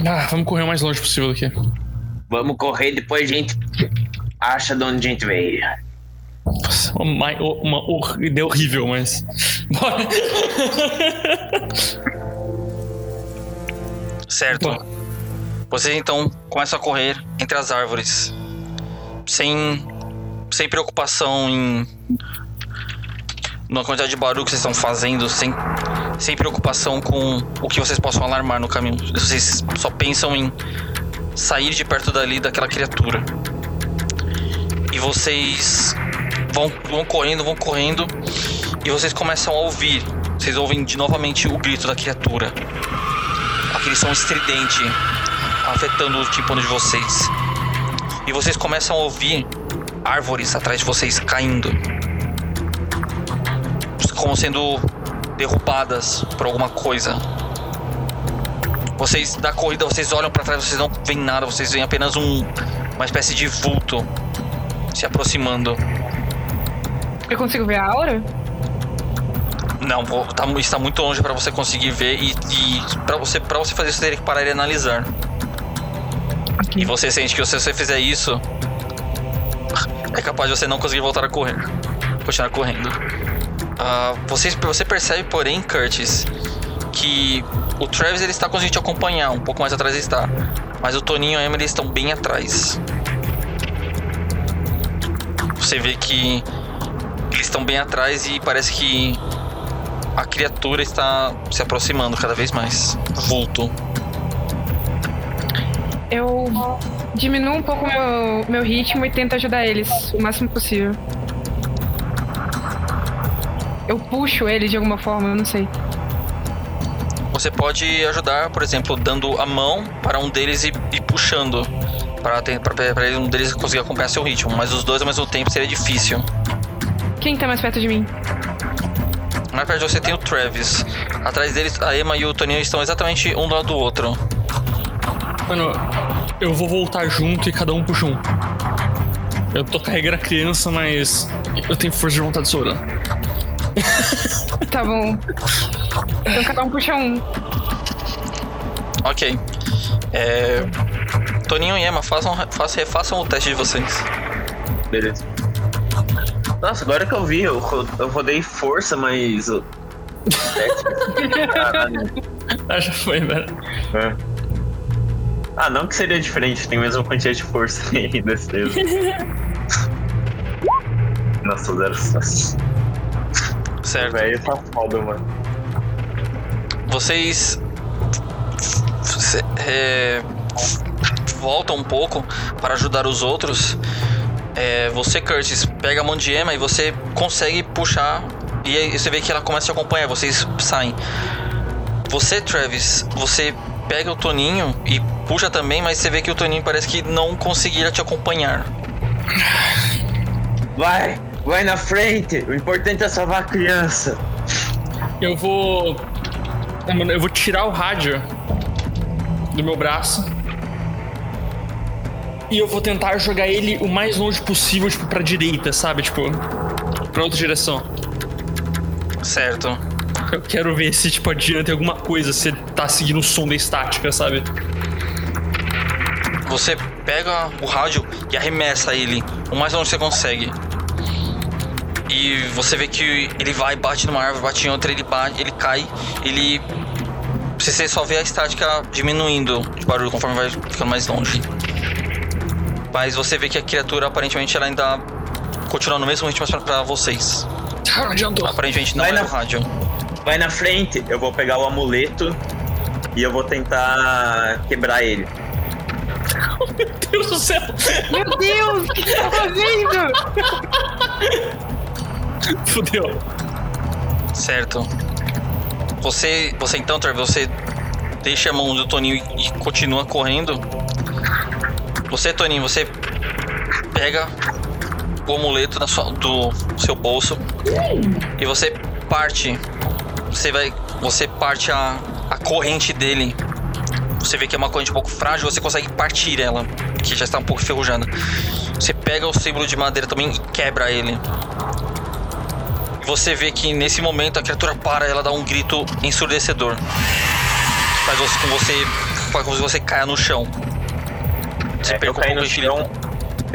Ah, vamos correr o mais longe possível daqui. Vamos correr, depois a gente acha de onde a gente veio. Nossa, uma, uma, hor- ideia horrível, mas. Bora! Certo. Bom. Vocês então começam a correr entre as árvores. Sem. Sem preocupação em. Na quantidade de barulho que vocês estão fazendo, sem, sem preocupação com o que vocês possam alarmar no caminho. Vocês só pensam em sair de perto dali daquela criatura. E vocês vão, vão correndo, vão correndo. E vocês começam a ouvir. Vocês ouvem de novamente o grito da criatura aquele som estridente, afetando o tímpano de vocês. E vocês começam a ouvir árvores atrás de vocês caindo. Como sendo derrubadas por alguma coisa. Vocês da corrida, vocês olham para trás, vocês não veem nada, vocês veem apenas um uma espécie de vulto se aproximando. Eu consigo ver a aura? Não, tá, está muito longe para você conseguir ver e, e para você para você fazer isso você teria que parar e analisar. E você sente que se você fizer isso, é capaz de você não conseguir voltar a correr, continuar correndo. Ah, você, você percebe, porém, Curtis, que o Travis ele está conseguindo te acompanhar, um pouco mais atrás ele está, mas o Toninho e a Emily estão bem atrás. Você vê que eles estão bem atrás e parece que a criatura está se aproximando cada vez mais. Vulto. Eu diminuo um pouco meu, meu ritmo e tento ajudar eles o máximo possível. Eu puxo eles de alguma forma, eu não sei. Você pode ajudar, por exemplo, dando a mão para um deles e, e puxando. Para um deles conseguir acompanhar seu ritmo. Mas os dois ao mesmo tempo seria difícil. Quem tá mais perto de mim? Mais perto de você tem o Travis. Atrás deles, a Emma e o Toninho estão exatamente um do lado do outro. Mano, eu vou voltar junto e cada um puxa um. Eu tô carregando a criança, mas eu tenho força de vontade sobrando. Tá bom. Então cada um puxa um. Ok. É... Toninho e Emma, façam, façam, refaçam o teste de vocês. Beleza. Nossa, agora que eu vi, eu, eu rodei força, mas. Ah, já foi, velho. É. Ah, não que seria diferente, tem a mesma quantidade de força e destreza. Nossa, zero sucesso. Certo. Velho, tá foda, mano. vocês é, voltam um pouco para ajudar os outros. É, você, Curtis, pega a mão de Emma e você consegue puxar. E aí você vê que ela começa a te acompanhar, vocês saem. Você, Travis, você pega o Toninho e puxa também, mas você vê que o Toninho parece que não conseguirá te acompanhar. Vai! Vai na frente! O importante é salvar a criança! Eu vou. Mano, eu vou tirar o rádio do meu braço. E eu vou tentar jogar ele o mais longe possível, tipo, pra direita, sabe? Tipo, pra outra direção. Certo. Eu quero ver se, tipo, adianta alguma coisa, se ele tá seguindo o som da estática, sabe? Você pega o rádio e arremessa ele o mais longe que você consegue. E você vê que ele vai, bate numa árvore, bate em outra, ele bate, ele cai, ele. Você só vê a estática diminuindo de barulho conforme vai ficando mais longe. Mas você vê que a criatura aparentemente ela ainda continua no mesmo ritmo pra- pra vocês. Não adiantou. Aparentemente não Vai é na- rádio. Vai na frente, eu vou pegar o amuleto e eu vou tentar quebrar ele. Meu Deus do céu! Meu Deus, o que você tá fazendo? Fudeu. Certo. Você, você então, Trevor, você deixa a mão do Toninho e, continua correndo. Você, Toninho, você pega o amuleto sua- do seu bolso e você parte. Você vai, você parte a, a corrente dele. Você vê que é uma corrente um pouco frágil, você consegue partir ela, que já está um pouco enferrujada. Você pega o símbolo de madeira também e quebra ele. Você vê que nesse momento a criatura para, ela dá um grito ensurdecedor. Faz você, com você, faz com que você caia no chão. Você É, eu perca um caí pouco no chão.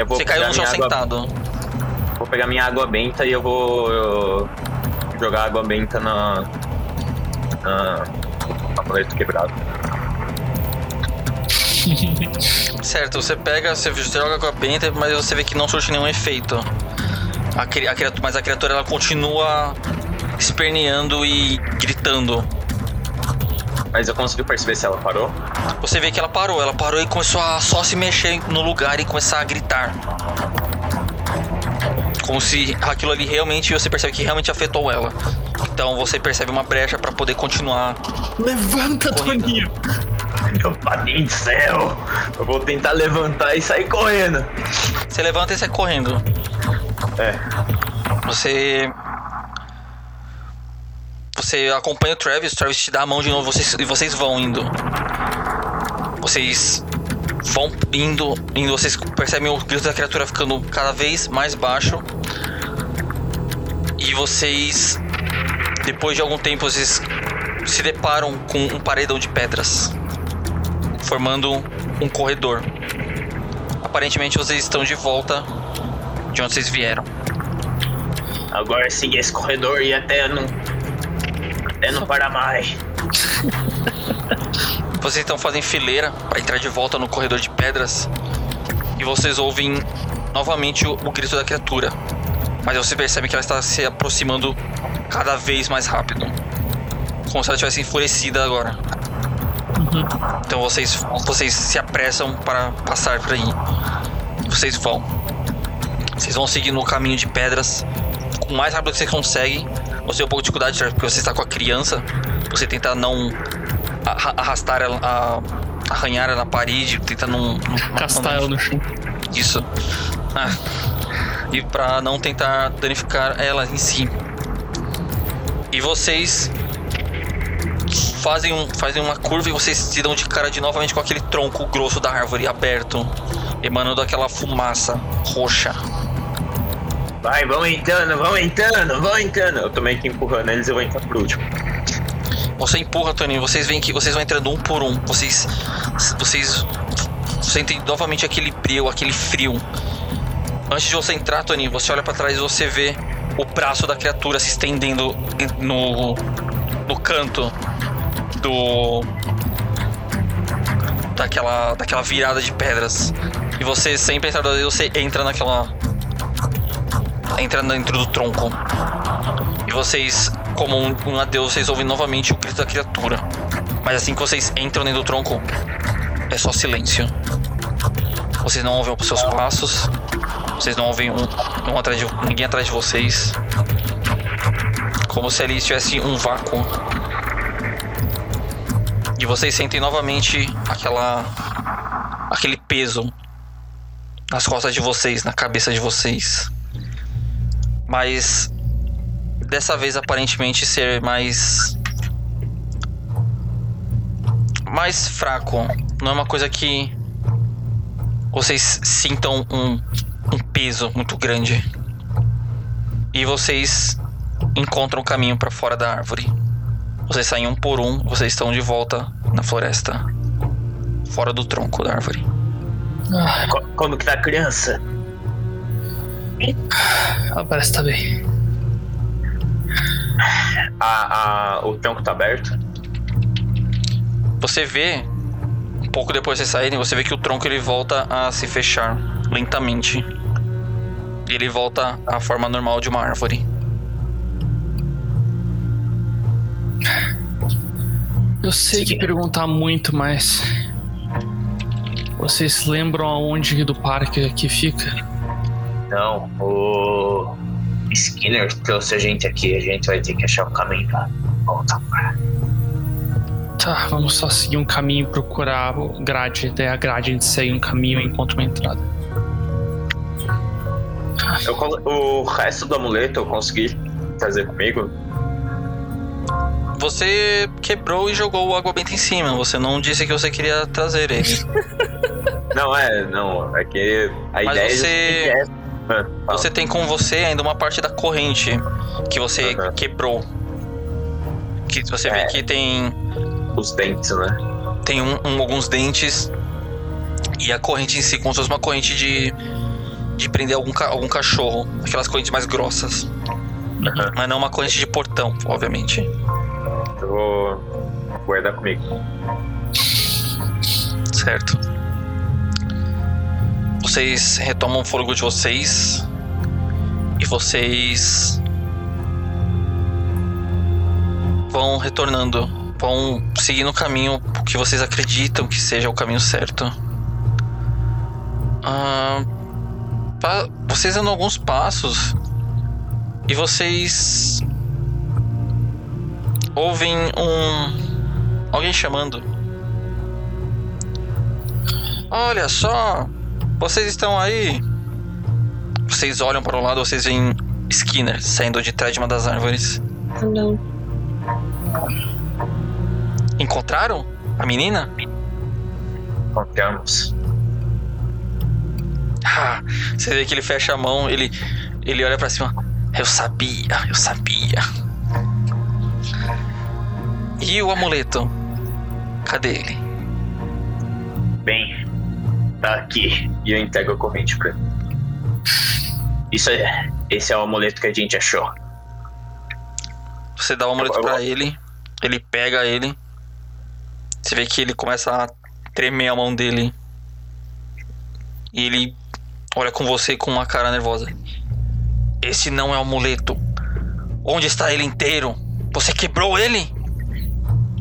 Você caiu no chão água- sentado. Vou pegar minha água benta e eu vou eu, jogar água benta na. na. amuleto quebrado. Certo, você pega, você joga com a benta, mas você vê que não surte nenhum efeito. A, a criatura, mas a criatura ela continua esperneando e gritando. Mas eu consegui perceber se ela parou. Você vê que ela parou, ela parou e começou a só se mexer no lugar e começar a gritar. Como se aquilo ali realmente, você percebe que realmente afetou ela. Então você percebe uma brecha pra poder continuar. Levanta, Corrida. Toninho! Meu padrinho do céu! Eu vou tentar levantar e sair correndo. Você levanta e sai correndo. É. Você. Você acompanha o Travis, o Travis te dá a mão de novo vocês, e vocês vão indo. Vocês vão indo, indo, vocês percebem o grito da criatura ficando cada vez mais baixo. E vocês, depois de algum tempo, vocês se deparam com um paredão de pedras, formando um corredor. Aparentemente vocês estão de volta de onde vocês vieram. Agora seguir esse corredor e até não. Até não parar mais. Vocês então fazem fileira para entrar de volta no corredor de pedras e vocês ouvem novamente o, o grito da criatura. Mas você percebe que ela está se aproximando cada vez mais rápido. Como se ela estivesse enfurecida agora. Então vocês, vocês se apressam para passar por aí. Vocês vão. Vocês vão seguir no caminho de pedras o mais rápido que vocês conseguem. Você tem um pouco de dificuldade porque você está com a criança. Você tenta não arra- arrastar ela, a- arranhar ela na parede, tenta não. não Castar ela no chão. Isso. Ah. E pra não tentar danificar ela em si. E vocês fazem, um, fazem uma curva e vocês se dão de cara de novamente com aquele tronco grosso da árvore aberto, emanando aquela fumaça roxa. Vai, vão entrando, vão entrando, vão entrando. Eu tô meio que empurrando eles eu vou entrar por último. Você empurra, Toninho, vocês veem que vocês vão entrando um por um. Vocês. Vocês sentem novamente aquele brilho, aquele frio. Antes de você entrar, Toninho, você olha pra trás e você vê o braço da criatura se estendendo no. no canto do. daquela. daquela virada de pedras. E você, sem pensar duas vezes, você entra naquela. Entra dentro do tronco. E vocês, como um, um adeus, vocês ouvem novamente o grito da criatura. Mas assim que vocês entram dentro do tronco, é só silêncio. Vocês não ouvem os seus passos. Vocês não ouvem um, um atrás de, ninguém atrás de vocês. Como se ali estivesse um vácuo. E vocês sentem novamente aquela. aquele peso nas costas de vocês, na cabeça de vocês. Mas dessa vez aparentemente ser mais mais fraco. Não é uma coisa que vocês sintam um, um peso muito grande. E vocês encontram o caminho para fora da árvore. Vocês saem um por um, vocês estão de volta na floresta, fora do tronco da árvore. Ah, Co- Como que tá a criança? Ela parece estar bem. A, a, o tronco tá aberto? Você vê, um pouco depois de vocês saírem, você vê que o tronco ele volta a se fechar lentamente. E ele volta à forma normal de uma árvore. Eu sei que perguntar muito, mas. Vocês lembram aonde do parque aqui fica? Não, o Skinner trouxe a gente aqui. A gente vai ter que achar o caminho pra voltar pra. Tá, vamos só seguir um caminho e procurar o grade. Daí a grade a gente segue um caminho e encontra uma entrada. Eu o resto do amuleto eu consegui trazer comigo. Você quebrou e jogou o água benta em cima. Você não disse que você queria trazer ele. Não, é, não. É que a Mas ideia você- é. Fala. Você tem com você ainda uma parte da corrente que você Aham. quebrou. Que você vê É. que tem, Os dentes, né? tem um- um- alguns dentes e a corrente em si, como se fosse uma corrente de, de prender algum, ca- algum cachorro. Aquelas correntes mais grossas. Aham. Mas não uma corrente de portão, obviamente. Eu vou guardar comigo. Certo. Vocês retomam o fôlego de vocês. E vocês. Vão retornando. Vão seguindo o caminho que vocês acreditam que seja o caminho certo. Ah, pa- vocês andam alguns passos. E vocês. Ouvem um. Alguém chamando. Olha só! Vocês estão aí? Vocês olham para o lado, vocês veem Skinner saindo de trás de uma das árvores. Não. Encontraram a menina? Encontramos. Ah, você vê que ele fecha a mão, ele, ele olha pra cima. Eu sabia, eu sabia. E o amuleto? Cadê ele? Bem, tá aqui. E eu entrego a corrente pra ele. Isso é. Esse é o amuleto que a gente achou. Você dá o amuleto Eu- eu- pra ele, ele pega ele. Você vê que ele começa a tremer a mão dele. E ele olha com você com uma cara nervosa. Esse não é o amuleto. Onde está ele inteiro? Você quebrou ele?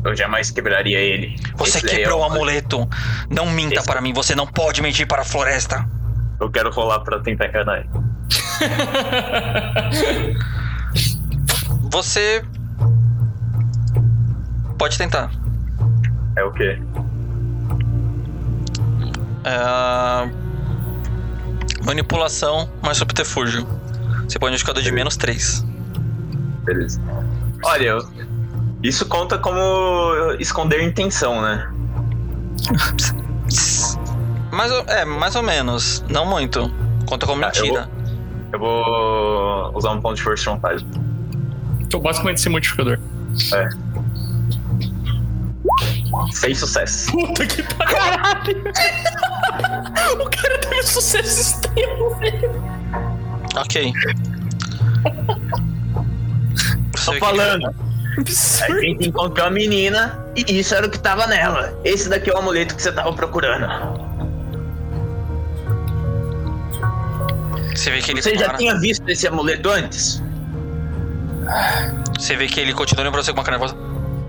Eu jamais quebraria ele. Você Esse daí é quebrou o amuleto. Não minta Esse- para mim, você não pode mentir para a floresta. Eu quero rolar pra tentar enganar ele. Você. Pode tentar. É o quê? É... Manipulação mais subterfúgio. Você põe um indicador de menos 3. Beleza. Olha, eu- isso conta como esconder intenção, né? Mais ou, é, mais ou menos. Não muito. Conta como Tá, eu mentira. Eu vou usar um ponto de força frontal. Então, basicamente, esse modificador. Seis sucessos. Puta que pariu! Caralho! o cara teve sucesso extremo, velho. Ok. Tô vê que- falando. A Absurdo. gente encontrou a menina e isso era o que tava nela. Esse daqui é o amuleto que você tava procurando. Você vê que ele Você já tinha visto esse amuleto antes? Você vê que ele continua pra você com uma cara nervosa.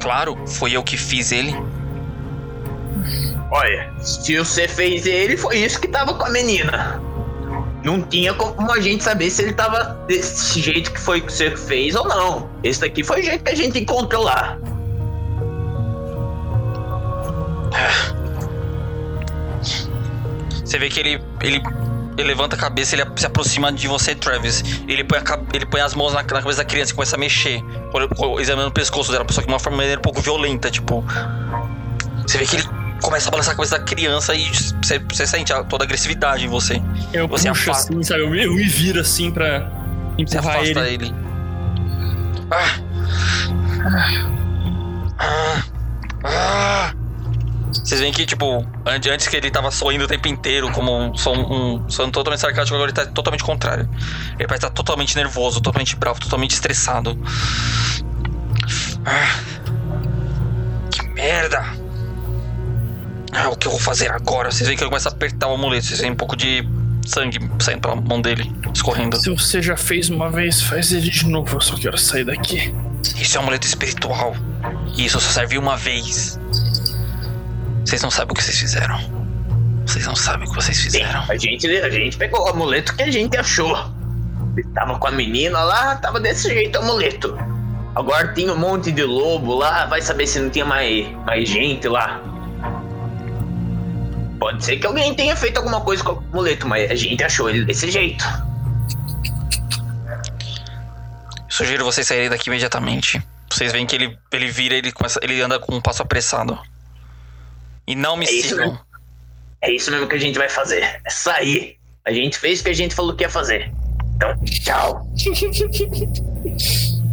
Claro, foi eu que fiz ele. Olha, se você fez ele, foi isso que tava com a menina. Não tinha como a gente saber se ele tava desse jeito que foi que você fez ou não. Esse daqui foi o jeito que a gente encontrou lá. Você vê que ele, ele, ele levanta a cabeça, ele se aproxima de você, Travis. Ele põe, a ele põe as mãos na, na cabeça da criança e começa a mexer, examinando o pescoço dela, só que de uma forma maneira um pouco violenta, tipo. Você vê que ele começa a balançar a cabeça da criança e você, você sente toda a agressividade em você. Eu Você puxo afasta. assim, sabe? Eu, eu me viro assim pra Você empurrar afasta ele. ele. Ah. Ah. Ah. Vocês veem que, tipo, an- antes que ele tava sorrindo o tempo inteiro, como um som, um som totalmente sarcástico, agora ele tá totalmente contrário. Ele parece estar totalmente nervoso, totalmente bravo, totalmente estressado. Ah. Que merda! O que eu vou fazer agora? Vocês veem que ele começa a apertar o amuleto, vocês veem um pouco de sangue saindo pela mão dele, escorrendo. Se você já fez uma vez, faz ele de novo. Eu só quero sair daqui. Isso é um amuleto espiritual. E isso só serve uma vez. Vocês não sabem o que vocês fizeram. Vocês não sabem o que vocês Sim, fizeram. a gente, a gente pegou o amuleto que a gente achou. Ele tava com a menina lá, tava desse jeito o amuleto. Agora tinha um monte de lobo lá, vai saber se não tinha mais, mais gente lá. Pode ser que alguém tenha feito alguma coisa com o amuleto, mas a gente achou ele desse jeito. Sugiro vocês saírem daqui imediatamente. Vocês veem que ele, ele vira, ele começa, ele anda com um passo apressado. E não me É sigam. É isso mesmo que a gente vai fazer. É sair. A gente fez o que a gente falou que ia fazer. Então, tchau.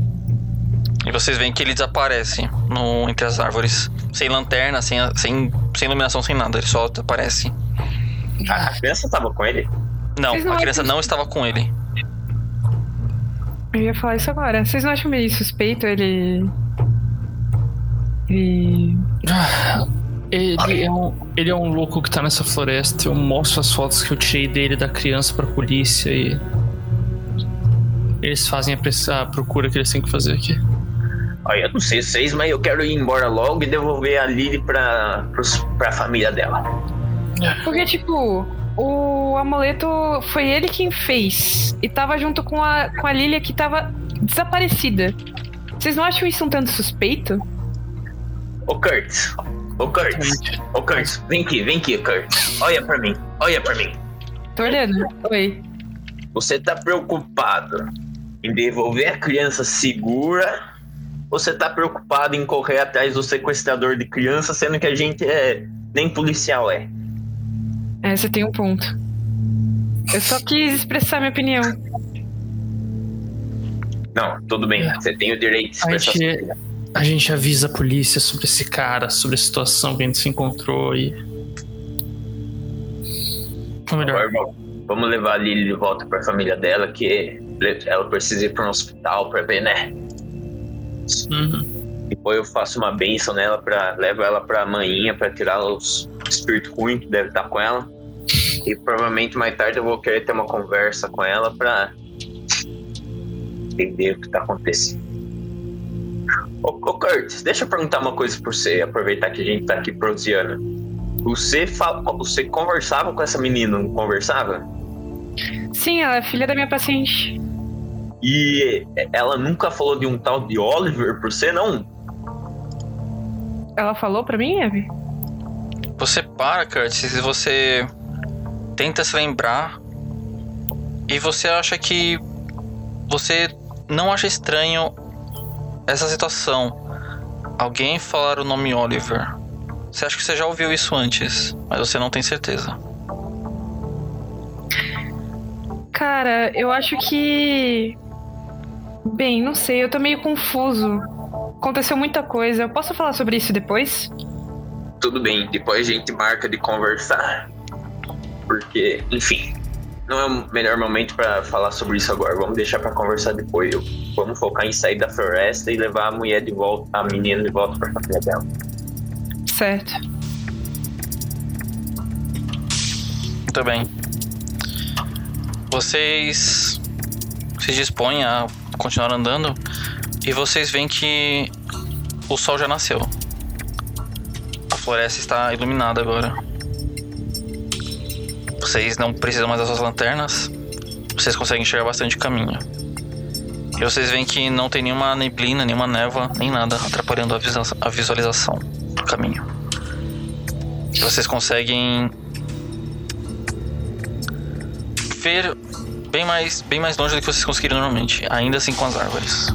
E vocês veem que ele desaparece no, entre as árvores. Sem lanterna, sem, sem, sem iluminação, sem nada. Ele só desaparece. A criança tava com ele? Não, não a criança acham- não estava com ele. Eu ia falar isso agora. Vocês não acham meio suspeito ele. Ele. Ele é, um, ele é um louco que tá nessa floresta. Eu mostro as fotos que eu tirei dele da criança pra polícia e. Eles fazem a, a procura que eles têm que fazer aqui. Olha, eu não sei vocês, mas eu quero ir embora logo e devolver a Lily pra, pra família dela. Porque, tipo, o amuleto foi ele quem fez. E tava junto com a, com a Lilia que tava desaparecida. Vocês não acham isso um tanto suspeito? Ô, Kurt, Ô, Kurt. Ô, Kurt, vem aqui, vem aqui, Kurt. Olha pra mim, olha pra mim. Tô olhando. Oi. Você tá preocupado em devolver a criança segura? Você tá preocupado em correr atrás do sequestrador de criança, sendo que a gente é nem policial é? É, você tem um ponto. Eu só quis expressar minha opinião. Não, tudo bem, você tem o direito de A expressar sua gente, opinião. a gente avisa a polícia sobre esse cara, sobre a situação que a gente se encontrou e. Ou melhor, Agora, vamos- Vamos levar a Lily de volta pra família dela, que ela precisa ir pra um hospital pra ver, né? Uhum. Depois eu faço uma benção nela, pra, levo ela pra manhinha pra tirar os espíritos ruins que deve estar com ela. E provavelmente mais tarde eu vou querer ter uma conversa com ela pra entender o que tá acontecendo. Ô, ô Curtis, deixa eu perguntar uma coisa por você, aproveitar que a gente tá aqui proseando. Você, fala, você conversava com essa menina, não conversava? Sim, ela é filha da minha paciente. E ela nunca falou de um tal de Oliver por você, não? Ela falou pra mim, Eve? Você para, Curtis, e você tenta se lembrar. E você acha que. Você não acha estranho essa situação. Alguém falar o nome Oliver. Você acha que você já ouviu isso antes, mas você não tem certeza. Cara, eu acho que. Bem, não sei, eu tô meio confuso. Aconteceu muita coisa. Eu posso falar sobre isso depois? Tudo bem, depois a gente marca de conversar. Porque, enfim, não é o melhor momento pra falar sobre isso agora. Vamos deixar pra conversar depois. Vamos focar em sair da floresta e levar a mulher de volta, a menina de volta pra família dela. Certo. Muito bem. Vocês se dispõem a continuar andando e vocês veem que o sol já nasceu. A floresta está iluminada agora. Vocês não precisam mais das suas lanternas. Vocês conseguem enxergar bastante caminho. E vocês veem que não tem nenhuma neblina, nenhuma névoa, nem nada atrapalhando a, visualização do caminho. E vocês conseguem ver bem mais, bem mais longe do que vocês conseguiriam normalmente, ainda assim com as árvores.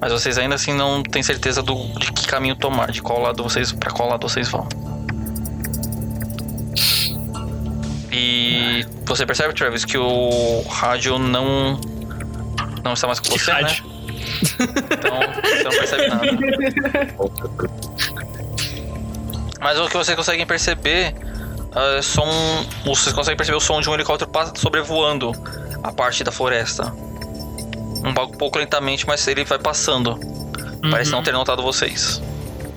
Mas vocês ainda assim não têm certeza do, de que caminho tomar, de qual lado vocês, para qual lado vocês vão. E você percebe, Travis, que o rádio não não está mais com você, rádio? né? Então você não percebe nada. Mas o que vocês conseguem perceber é som. Vocês conseguem perceber o som de um helicóptero sobrevoando a parte da floresta. Um pouco, lentamente, mas ele vai passando. Parece Uhum. não ter notado vocês.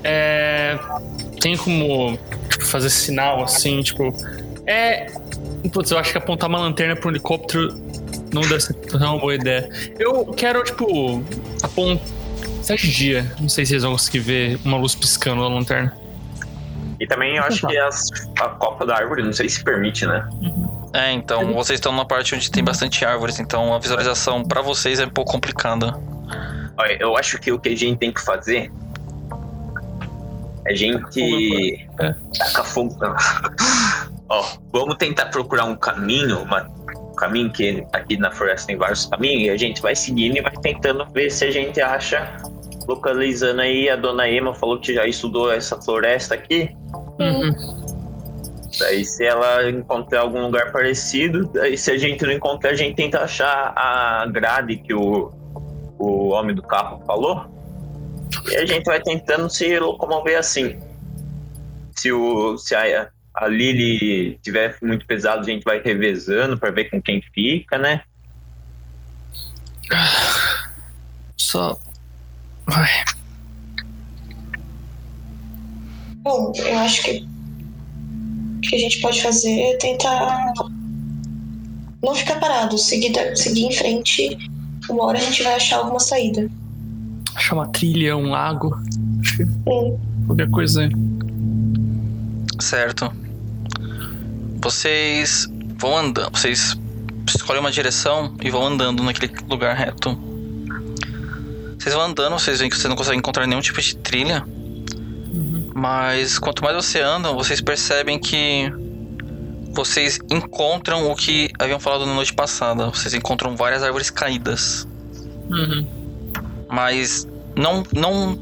É. Tem como tipo, fazer sinal assim, tipo. É. Putz, eu acho que apontar uma lanterna pro helicóptero não deve ser uma boa ideia. Eu quero, tipo, apontar. Sete dia. Não sei se vocês vão conseguir ver uma luz piscando na lanterna. E também eu acho que as- a copa da árvore, não sei se permite, né? É, então vocês estão numa parte onde tem bastante árvores, então a visualização pra vocês é um pouco complicada. Olha, eu acho que o que a gente tem que fazer é a gente É. tacar fogo. Ó, vamos tentar procurar um caminho, uma- um caminho que aqui na floresta tem vários caminhos, e a gente vai seguindo e vai tentando ver se a gente acha, localizando aí, a dona Emma falou que já estudou essa floresta aqui. Uhum. Daí se ela encontrar algum lugar parecido, daí se a gente não encontrar, a gente tenta achar a grade que o, o homem do carro falou. E a gente vai tentando se locomover assim. Se, o, se a, a Lily tiver muito pesado, a gente vai revezando pra ver com quem fica, né? Só. Vai. Bom, eu acho que o que a gente pode fazer é tentar não ficar parado, seguir, da- seguir em frente. Uma hora a gente vai achar alguma saída. Achar uma trilha, um lago. Acho que Hum, qualquer coisa. Certo. Vocês vão andando, vocês escolhem uma direção e vão andando naquele lugar reto. Vocês vão andando, vocês veem que vocês não conseguem encontrar nenhum tipo de trilha. Mas quanto mais você anda, vocês percebem que vocês encontram o que haviam falado na noite passada. Vocês encontram várias árvores caídas. Uhum. Mas não. não.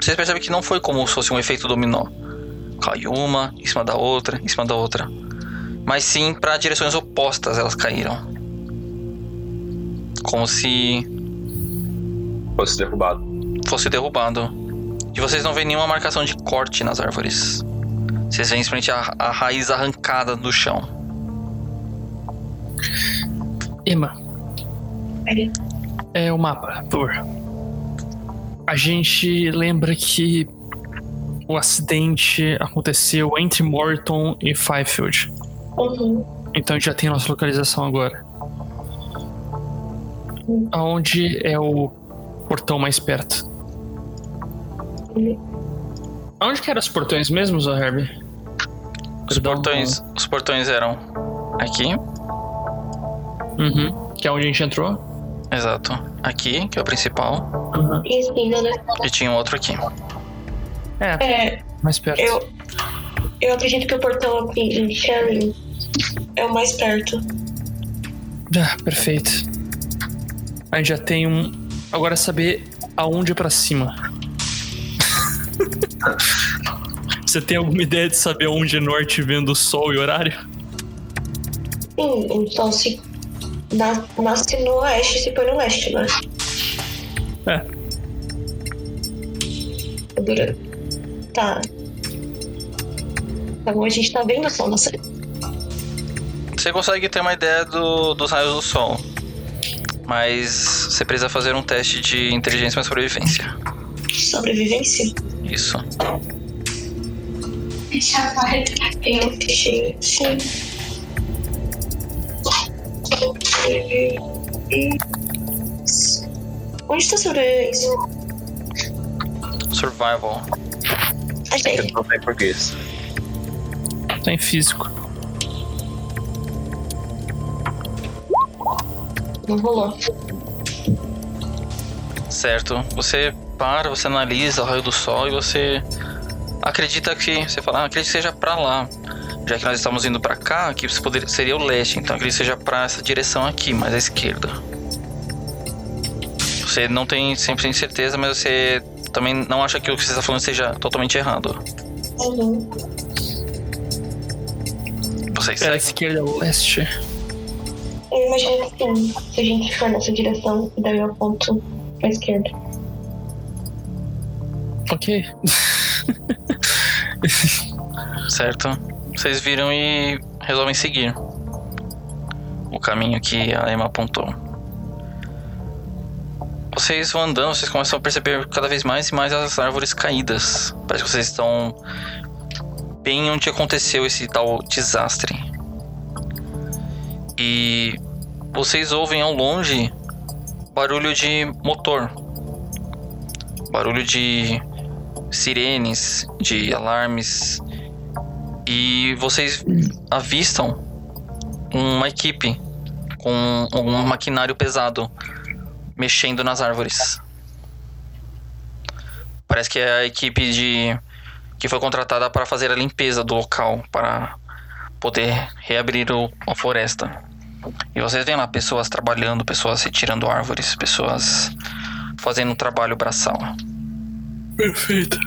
Vocês percebem que não foi como se fosse um efeito dominó. Caiu uma em cima da outra, em cima da outra. Mas sim para direções opostas elas caíram. Como se Fosse derrubado. fosse derrubado. E vocês não veem nenhuma marcação de corte nas árvores. Vocês veem simplesmente a, a raiz arrancada do chão. Emma, é o mapa, por. A gente lembra que o acidente aconteceu entre Morton e Fifield. Uhum. Então já tem nossa localização agora. Aonde é o portão mais perto? Aonde que eram os portões mesmo, Zé Herbie? Os portões, os portões eram aqui, Uhum. Que é onde a gente entrou? exato. Aqui, que é o principal. Uhum. E tinha um outro aqui. É, É, mais perto. eu, eu acredito que o portão aqui em Sharing é o mais perto. Ah, perfeito. A gente já tem um. Agora é saber aonde é pra cima. Você tem alguma ideia de saber onde é norte vendo o sol e horário? Sim, então se na- nasce no oeste, se põe no leste, né? É. Dura. Tá. Tá bom, a gente tá vendo o sol nascer. Você consegue ter uma ideia do- dos raios do sol. Mas você precisa fazer um teste de inteligência e sobrevivência. Sobrevivência? Isso. Deixa a porta. Eu. Sim. Onde tá a sobrevivência? Survival. Achei. Eu não sei português. Tá em físico. Não rolou. Certo. Você para, você analisa o raio do sol e você acredita que. Você fala, ah, acredito que seja pra lá. Já que nós estamos indo pra cá, aqui você poderia, seria o leste, então acredito que seja pra essa direção aqui, mais à esquerda. Você não tem 100% certeza, mas você também não acha que o que você está falando seja totalmente errado. Uhum. Vocês Era seguem? esquerda ou leste? Eu imagino que sim. Se a gente for nessa direção, daí eu aponto pra esquerda. Ok. Certo. Vocês viram e resolvem seguir o caminho que a Emma apontou. Vocês vão andando, vocês começam a perceber cada vez mais e mais as árvores caídas. Parece que vocês estão bem onde aconteceu esse tal desastre. E vocês ouvem ao longe barulho de motor. Barulho de sirenes, de alarmes. E vocês avistam uma equipe com um maquinário pesado mexendo nas árvores. Parece que é a equipe de que foi contratada para fazer a limpeza do local para poder reabrir o, a floresta. E vocês veem lá pessoas trabalhando, pessoas retirando árvores, pessoas fazendo um trabalho braçal. Perfeito.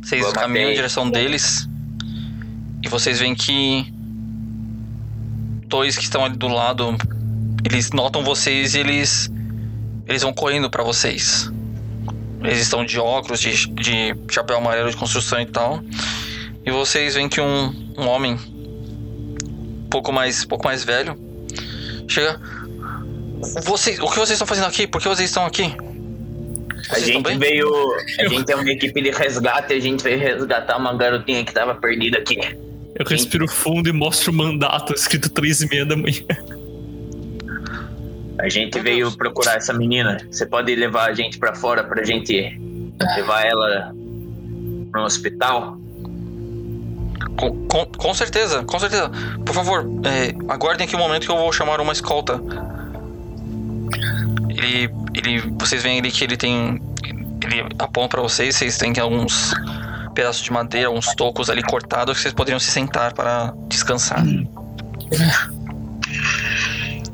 Vocês Vamos caminham bem. em direção deles e vocês veem que dois que estão ali do lado, eles notam vocês e eles eles vão correndo pra vocês. Eles estão de óculos, de, de chapéu amarelo de construção e tal. E vocês veem que um, um homem um pouco mais pouco mais velho chega vocês, o que vocês estão fazendo aqui? Por que vocês estão aqui? A Vocês estão gente veio. A gente é uma equipe de resgate, a gente veio resgatar uma garotinha que tava perdida aqui. Eu respiro fundo e mostro o mandato escrito três e meia da manhã. A gente veio procurar essa menina. Você pode levar a gente pra fora pra gente levar ela pro hospital? Com, com, com certeza, com certeza. Por favor, é, aguardem aqui um momento que eu vou chamar uma escolta. Ele. ele vocês veem ali que ele tem. ele aponta pra vocês, vocês têm alguns pedaços de madeira, uns tocos ali cortados que vocês poderiam se sentar para descansar.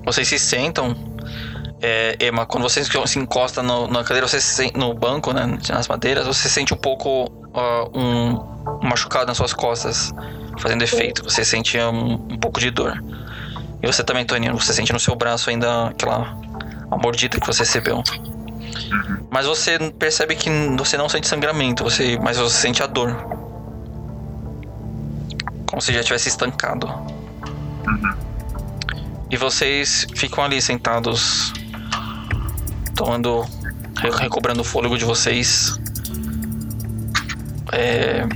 Vocês se sentam. É, Emma, quando você se encosta no, na cadeira, você se, no banco, né, nas madeiras, você sente um pouco ah, um, machucado nas suas costas, fazendo efeito. Você sente um, um pouco de dor. E você também, Toninho, você sente no seu braço ainda aquela a mordida que você recebeu. Mas você percebe que você não sente sangramento, você, mas você sente a dor. Como se já tivesse estancado. E vocês ficam ali sentados, tomando, re- recobrando o fôlego de vocês. É,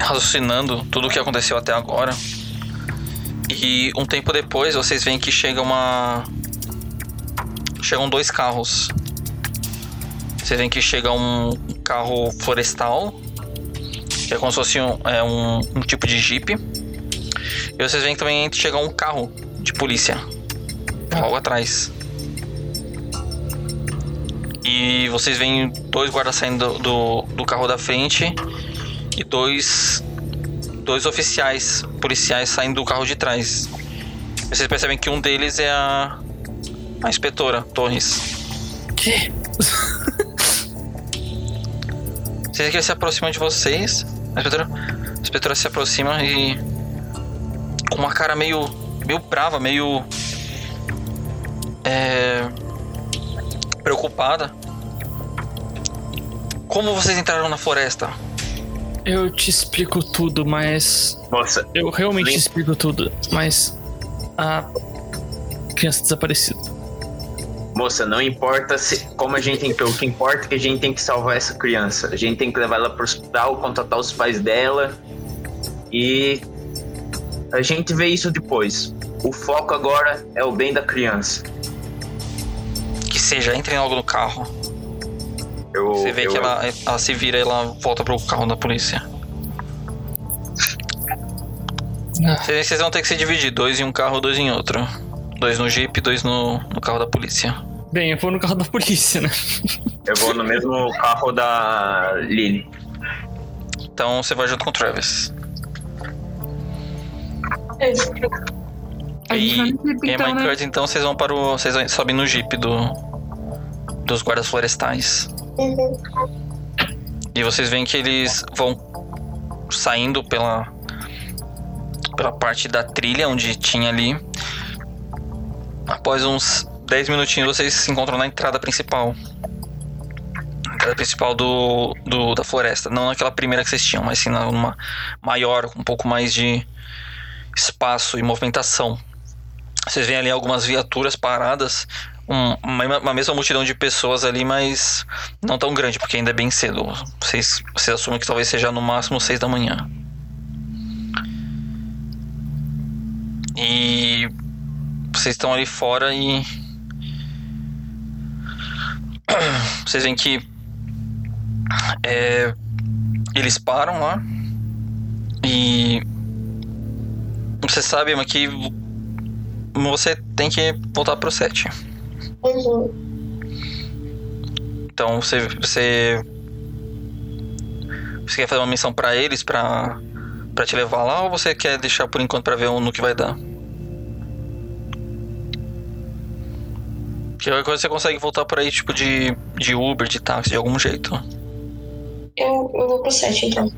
raciocinando tudo o que aconteceu até agora. E um tempo depois vocês veem que chega uma. Chegam dois carros. Vocês veem que chega um carro florestal, que é como se fosse um, é um, um tipo de jeep. E vocês veem que também chega um carro de polícia logo atrás. E vocês veem dois guardas saindo do, do, carro da frente e dois dois oficiais policiais saindo do carro de trás. Vocês percebem que um deles é a a inspetora Torres. Que? Vocês que ele se aproxima de vocês. A inspetora, a inspetora se aproxima e com uma cara meio meio brava, meio é, preocupada. Como vocês entraram na floresta? Eu te explico tudo, mas. Moça, Eu realmente te explico tudo, mas. A criança desaparecida. moça, não importa se, como a gente entrou, o que importa é que a gente tem que salvar essa criança. A gente tem que levar ela pro hospital, contatar os pais dela e a gente vê isso depois. O foco agora é o bem da criança. Seja, entrem logo no carro. Eu, Você vê eu- que ela, ela se vira e ela volta pro carro da polícia. Ah, Vocês vocês vão ter que se dividir, dois em um carro, dois em outro. Dois no jeep, dois no, no carro da polícia. Bem, eu vou no carro da polícia, né? eu vou no mesmo carro da Lily. Então você vai junto com o Travis. É, A E jeep, Emma então, e né? Kurt, então vocês vão para o. Vocês sobem no jeep do. Dos guardas florestais. uhum. E vocês veem que eles vão saindo pela pela parte da trilha onde tinha ali. Após uns 10 minutinhos vocês se encontram na entrada principal. Entrada principal do, do da floresta, não naquela primeira que vocês tinham, mas sim numa maior, com um pouco mais de espaço e movimentação. Vocês veem ali algumas viaturas paradas, um- uma, uma mesma multidão de pessoas ali, mas não tão grande, porque ainda é bem cedo. Vocês, vocês assumem que talvez seja no máximo 6 da manhã. E vocês estão ali fora e. Vocês veem que. é, eles param lá. E. Você sabe, mas que. Você tem que voltar pro set. Então você você você quer fazer uma missão pra eles pra para te levar lá ou você quer deixar por enquanto pra ver no que vai dar? Porque qualquer coisa você consegue voltar por aí tipo de de Uber, de táxi, de algum jeito. Eu, eu vou pro set, então.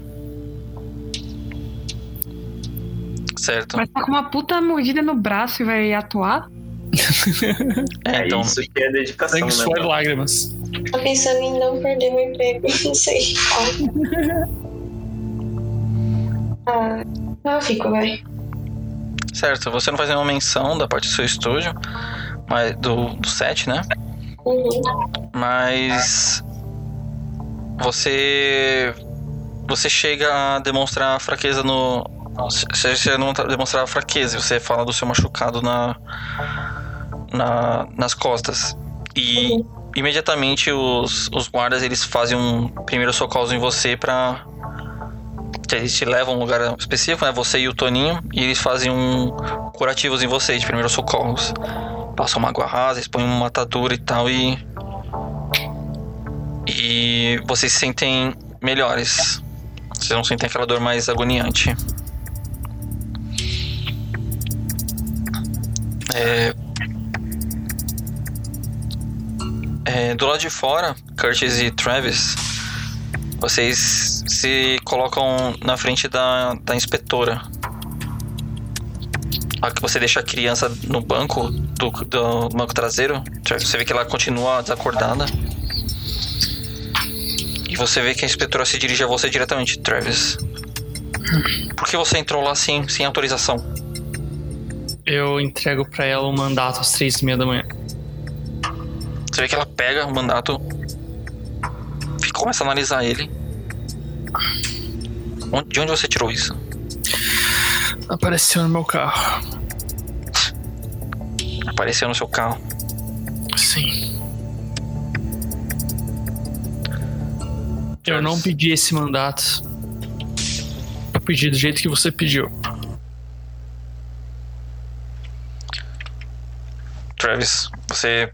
Certo? Mas tá com uma puta mordida no braço e vai atuar? É, É então isso que é dedicação, Sangue, né? suor mano? lágrimas. Tô pensando em não perder meu emprego, não sei. Ah, ah, eu fico, vai. certo, você não faz nenhuma menção da parte do seu estúdio, mas do, do set, né? Uhum. Mas você você chega a demonstrar fraqueza no você chega a demonstrar fraqueza, você fala do seu machucado na, na nas costas e Uhum. imediatamente os, os guardas eles fazem um primeiro socorro em você pra eles te levam a um lugar específico, né? Você e o Toninho, e eles fazem um curativos em você de primeiros socorros. Passam uma água rasa, eles põem uma atadura e tal e E vocês se sentem melhores. Vocês não sentem aquela dor mais agoniante. É... É, do lado de fora, Curtis e Travis, vocês se colocam na frente da, da inspetora. Você deixa a criança no banco do, do banco traseiro, você vê que ela continua desacordada. E você vê que a inspetora se dirige a você diretamente, Travis. Por que você entrou lá sem, sem autorização? Eu entrego pra ela um mandato às três e meia da manhã. Você vê que ela pega o mandato e começa a analisar ele. De onde você tirou isso? Apareceu no meu carro. Apareceu no seu carro. Sim. Eu não pedi esse mandato. Eu pedi do jeito que você pediu. Travis, você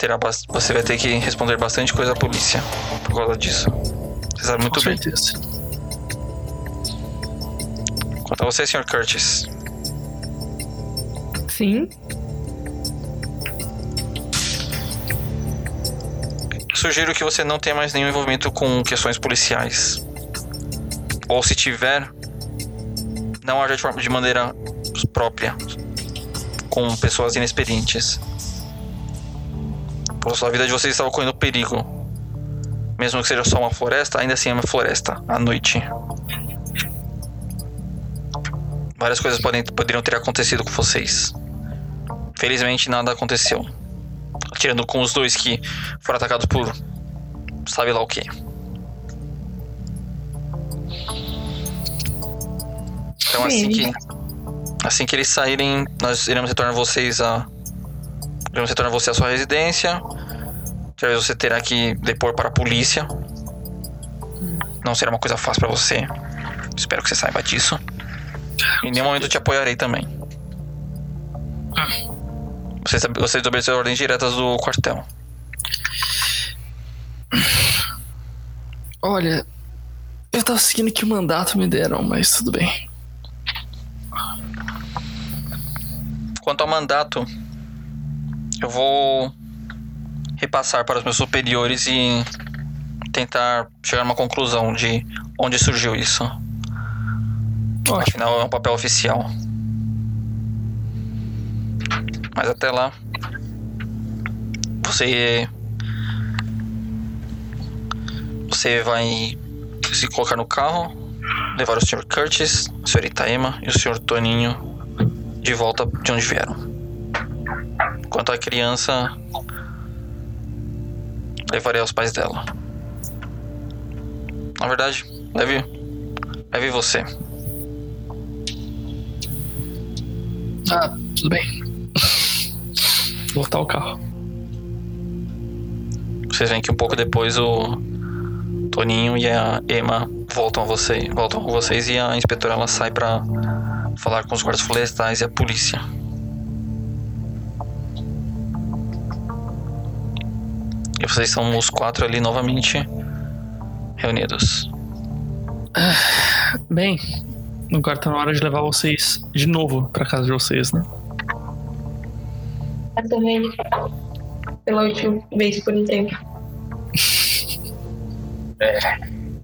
terá você vai ter que responder bastante coisa à polícia por causa disso. Você sabe muito Com bem. certeza. Quanto a você, Sr. Curtis, Sim. sugiro que você não tenha mais nenhum envolvimento com questões policiais. Ou se tiver, não haja de maneira própria com pessoas inexperientes. A vida de vocês estava correndo perigo. Mesmo que seja só uma floresta, ainda assim é uma floresta, à noite. Várias coisas podem, poderiam ter acontecido com vocês. Felizmente nada aconteceu. Tirando com os dois que foram atacados por sabe lá o que. Então assim que assim que eles saírem, nós iremos retornar vocês a iremos retornar você à sua residência. Talvez você terá que depor para a polícia. Não será uma coisa fácil para você. Espero que você saiba disso. Em nenhum momento eu te apoiarei também. Você, você desobedeceu ordens diretas do quartel. Olha, eu tava seguindo que o mandato me deram, mas tudo bem. Quanto ao mandato, eu vou repassar para os meus superiores e tentar chegar a uma conclusão de onde surgiu isso. Ótimo. Afinal, é um papel oficial. Mas até lá, você. Você vai se colocar no carro, levar o Sr. Curtis, a Sra. Itaema e o Sr. Toninho de volta de onde vieram. Quanto à criança, levarei aos pais dela. Na verdade, leve, leve você. Ah, tudo bem. Voltar o carro. Vocês veem que um pouco depois o Toninho e a Emma voltam a você, voltam com vocês e a inspetora ela sai pra falar com os guardas florestais e a polícia. vocês são os quatro ali novamente reunidos. Ah, bem, agora tá na hora de levar vocês de novo pra casa de vocês, né? também torre pela última vez por um tempo. É,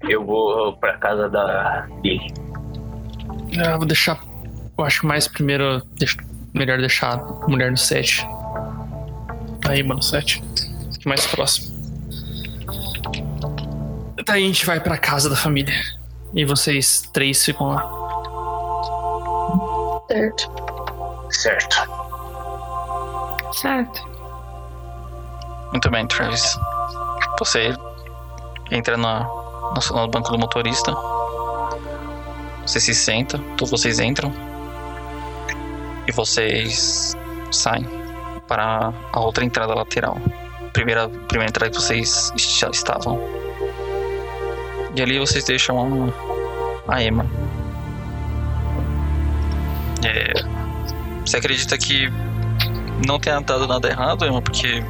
eu vou pra casa da Lily. Eu ah, vou deixar. Eu acho mais primeiro. Melhor deixar a mulher no set. Aí, mano, sete mais próximo. Daí a gente vai pra casa da família. E vocês três ficam lá. Certo. Certo. Certo. Muito bem, Travis. Você entra na, no, no banco do motorista. Você se senta, todos vocês entram. E vocês saem para a outra entrada lateral. Primeira, primeira entrada que vocês já estavam. E ali vocês deixam a, Emma. É, você acredita que não tenha dado nada errado, Emma? Porque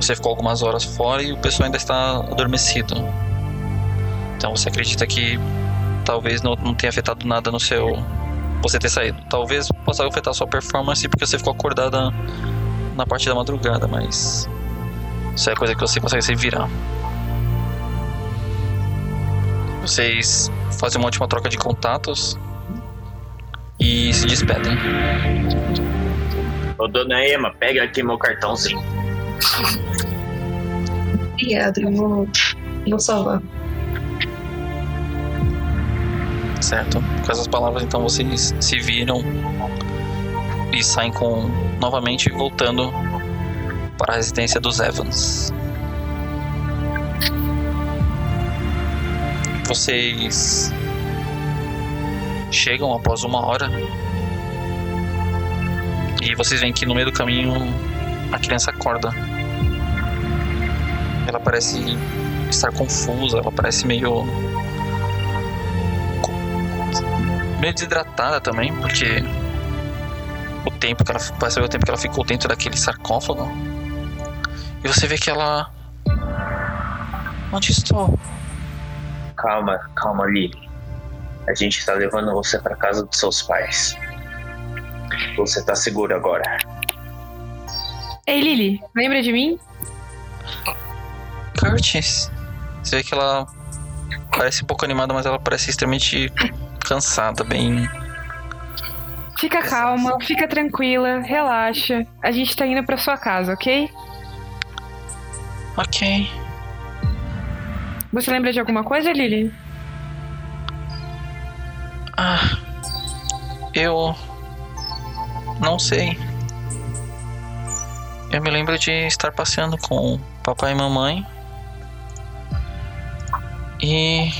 você ficou algumas horas fora e o pessoal ainda está adormecido. Então você acredita que talvez não, não tenha afetado nada no seu. Você ter saído. Talvez possa afetar sua performance porque você ficou acordada na parte da madrugada, mas. Isso é coisa que você consegue se virar. Vocês fazem uma última troca de contatos e se despedem. Ô, dona Ema, pega aqui meu cartãozinho. Obrigada, eu vou, vou salvar. Certo? Com essas palavras, então vocês se viram e saem com novamente voltando para a residência dos Evans. Vocês chegam após uma hora e vocês veem que no meio do caminho a criança acorda. Ela parece estar confusa, ela parece meio meio desidratada também, porque o tempo que ela parece o tempo que ela ficou dentro daquele sarcófago. E você vê que ela Onde estou? Calma, calma, Lily. A gente está levando você para casa dos seus pais. Você está seguro agora. Ei, Lily, lembra de mim? Curtis. Você vê que ela parece um pouco animada, mas ela parece extremamente cansada, bem. Fica calma, fica tranquila, relaxa. A gente tá indo pra sua casa, ok? Ok. Você lembra de alguma coisa, Lily? Ah. Eu. Não sei. Eu me lembro de estar passeando com papai e mamãe. E.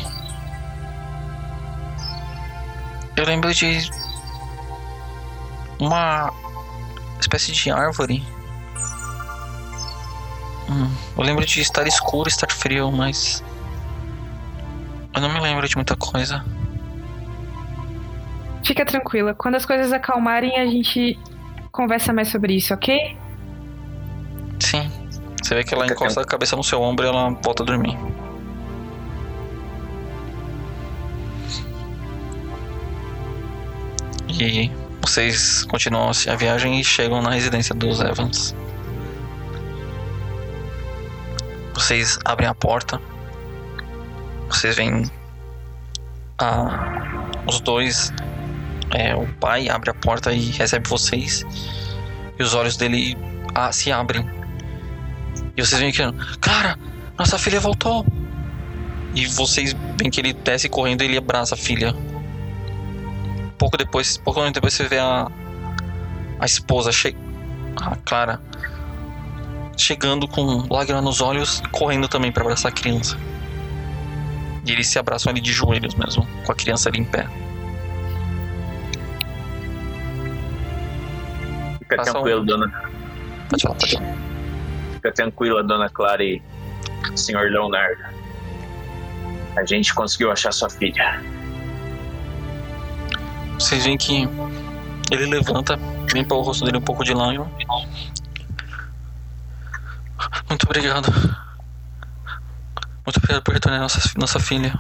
Eu lembro de. Uma espécie de árvore. Hum, eu lembro de estar escuro, estar frio, mas. Eu não me lembro de muita coisa. Fica tranquila. Quando as coisas acalmarem, a gente conversa mais sobre isso, ok? Sim. Você vê que ela Fica encosta a cabeça no seu ombro e ela volta a dormir. E vocês continuam a viagem e chegam na residência dos Evans. Vocês abrem a porta. Vocês veem a, os dois. é, o pai abre a porta e recebe vocês. E os olhos dele ah, se abrem. E vocês veem que. Clara, nossa filha voltou! E vocês veem que ele desce correndo e ele abraça a filha. Pouco depois, pouco depois você vê a, a esposa, a Clara, chegando com lágrima nos olhos, correndo também para abraçar a criança. E eles se abraçam ali de joelhos mesmo, com a criança ali em pé. Fica Passa um- tranquilo, dona. Pode falar, pode falar. Fica tranquila, dona Clara e senhor Leonardo. A gente conseguiu achar sua filha. Vocês veem que ele levanta, limpa o rosto dele um pouco de lágrima. Muito obrigado. Muito obrigado por retornar nossa, nossa filha,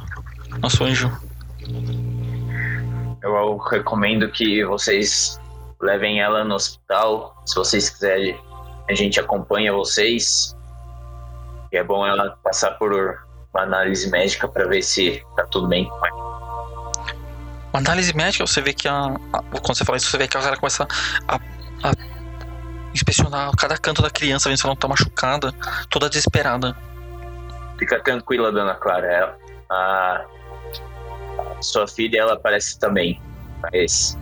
nosso anjo. Eu recomendo que vocês levem ela no hospital. Se vocês quiserem, a gente acompanha vocês. E é bom ela passar por uma análise médica para ver se tá tudo bem com ela. Uma análise médica, você vê que a, a- Quando você fala isso, você vê que a cara começa a inspecionar cada canto da criança, vendo se ela não tá machucada, toda desesperada. Fica tranquila, dona Clara. A, a sua filha, ela parece também. Mas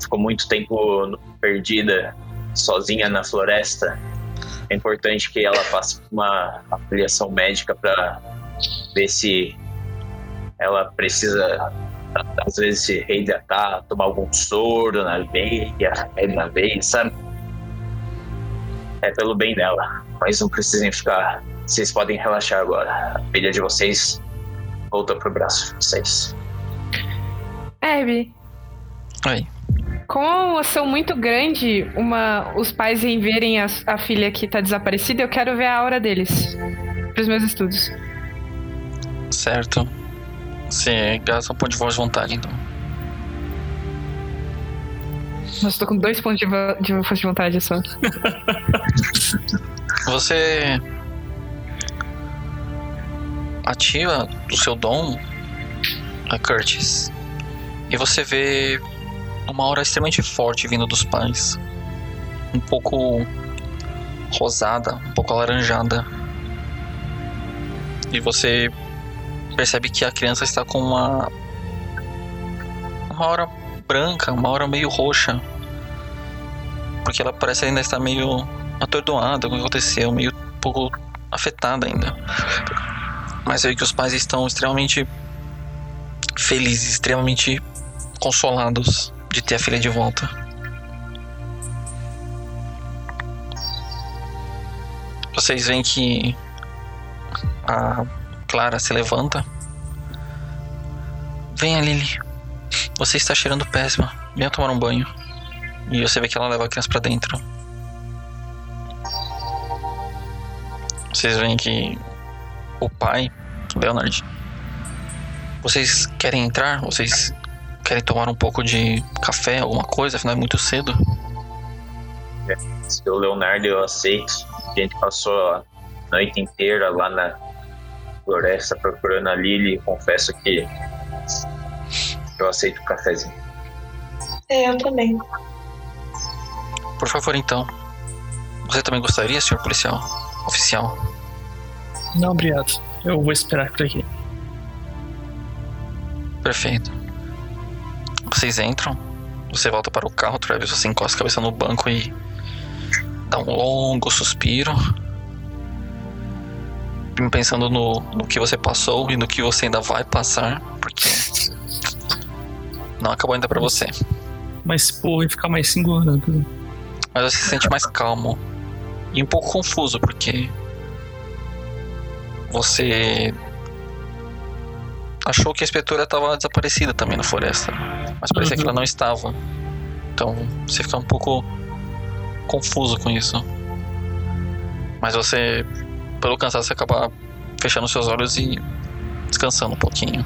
ficou muito tempo perdida, sozinha na floresta. É importante que ela por uma avaliação médica para ver se ela precisa, às vezes, se reidratar, tomar algum soro na veia, na veia, sabe? É pelo bem dela. Mas não precisem ficar vocês podem relaxar agora. A filha de vocês voltou pro braço de vocês. Herb, Aí. Com uma emoção muito grande, uma, os pais em verem a, a filha que tá desaparecida, eu quero ver a aura deles. Pros meus estudos. Certo. Você gasta um ponto de voz de vontade, então. Nossa, tô com dois pontos de, de força de vontade só. Você ativa o seu dom, a Curtis, e você vê uma aura extremamente forte vindo dos pais. Um pouco rosada, um pouco alaranjada. E você percebe que a criança está com uma uma aura branca, uma aura meio roxa. Porque ela parece ainda estar meio atordoada com o que aconteceu, meio um pouco afetada ainda. Mas aí que os pais estão extremamente felizes, extremamente consolados de ter a filha de volta. Vocês veem que a Clara se levanta. Venha, Lily. Você está cheirando péssima. Venha tomar um banho. E você vê que ela leva a criança pra dentro. Vocês veem que o pai, Leonard, vocês querem entrar? Vocês querem tomar um pouco de café, alguma coisa? Afinal é muito cedo. Seu Leonardo, eu aceito. A gente passou a noite inteira lá na floresta procurando a Lily. Confesso que eu aceito o cafezinho. É, eu também. Por favor, então. Você também gostaria, senhor policial? Oficial? Não, obrigado. Eu vou esperar por aqui. Perfeito. Vocês entram. Você volta para o carro, Travis. Você encosta a cabeça no banco e dá um longo suspiro. Pensando no, no que você passou e no que você ainda vai passar, porque não acabou ainda pra você. Mas, pô, vai ficar mais cinco horas. Mas você se sente mais calmo e um pouco confuso, porque você achou que a inspetora estava desaparecida também na floresta, mas parecia Uhum. que ela não estava. Então você fica um pouco confuso com isso. Mas você, pelo cansaço, acaba fechando seus olhos e descansando um pouquinho.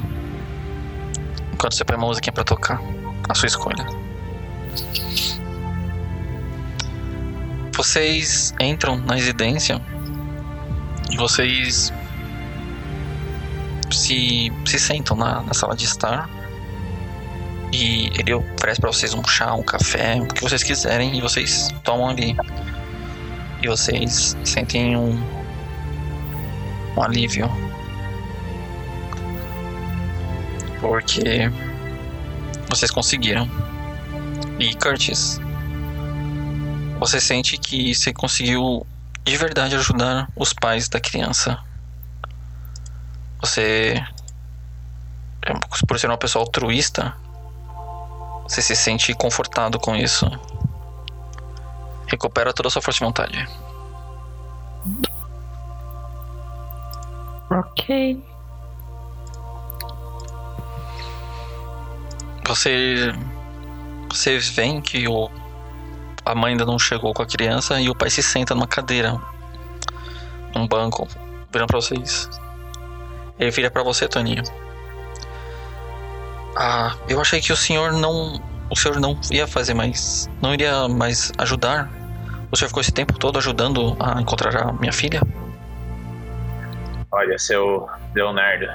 Enquanto você põe uma musiquinha pra tocar, a sua escolha. Vocês entram na residência e vocês se, se sentam na, na sala de estar. E ele oferece pra vocês um chá, um café, o que vocês quiserem, e vocês tomam ali. E vocês sentem um, um alívio. Porque vocês conseguiram. E Curtis, você sente que você conseguiu de verdade ajudar os pais da criança. Você, por ser uma pessoa altruísta, você se sente confortado com isso. Recupera toda a sua força de vontade. Ok. Você, você vê que o, a mãe ainda não chegou com a criança e o pai se senta numa cadeira, num banco, virando pra vocês. Ele vira pra você, Toninho. Ah, eu achei que o senhor não. O senhor não ia fazer mais. Não iria mais ajudar. O senhor ficou esse tempo todo ajudando a encontrar a minha filha? Olha, seu Leonardo,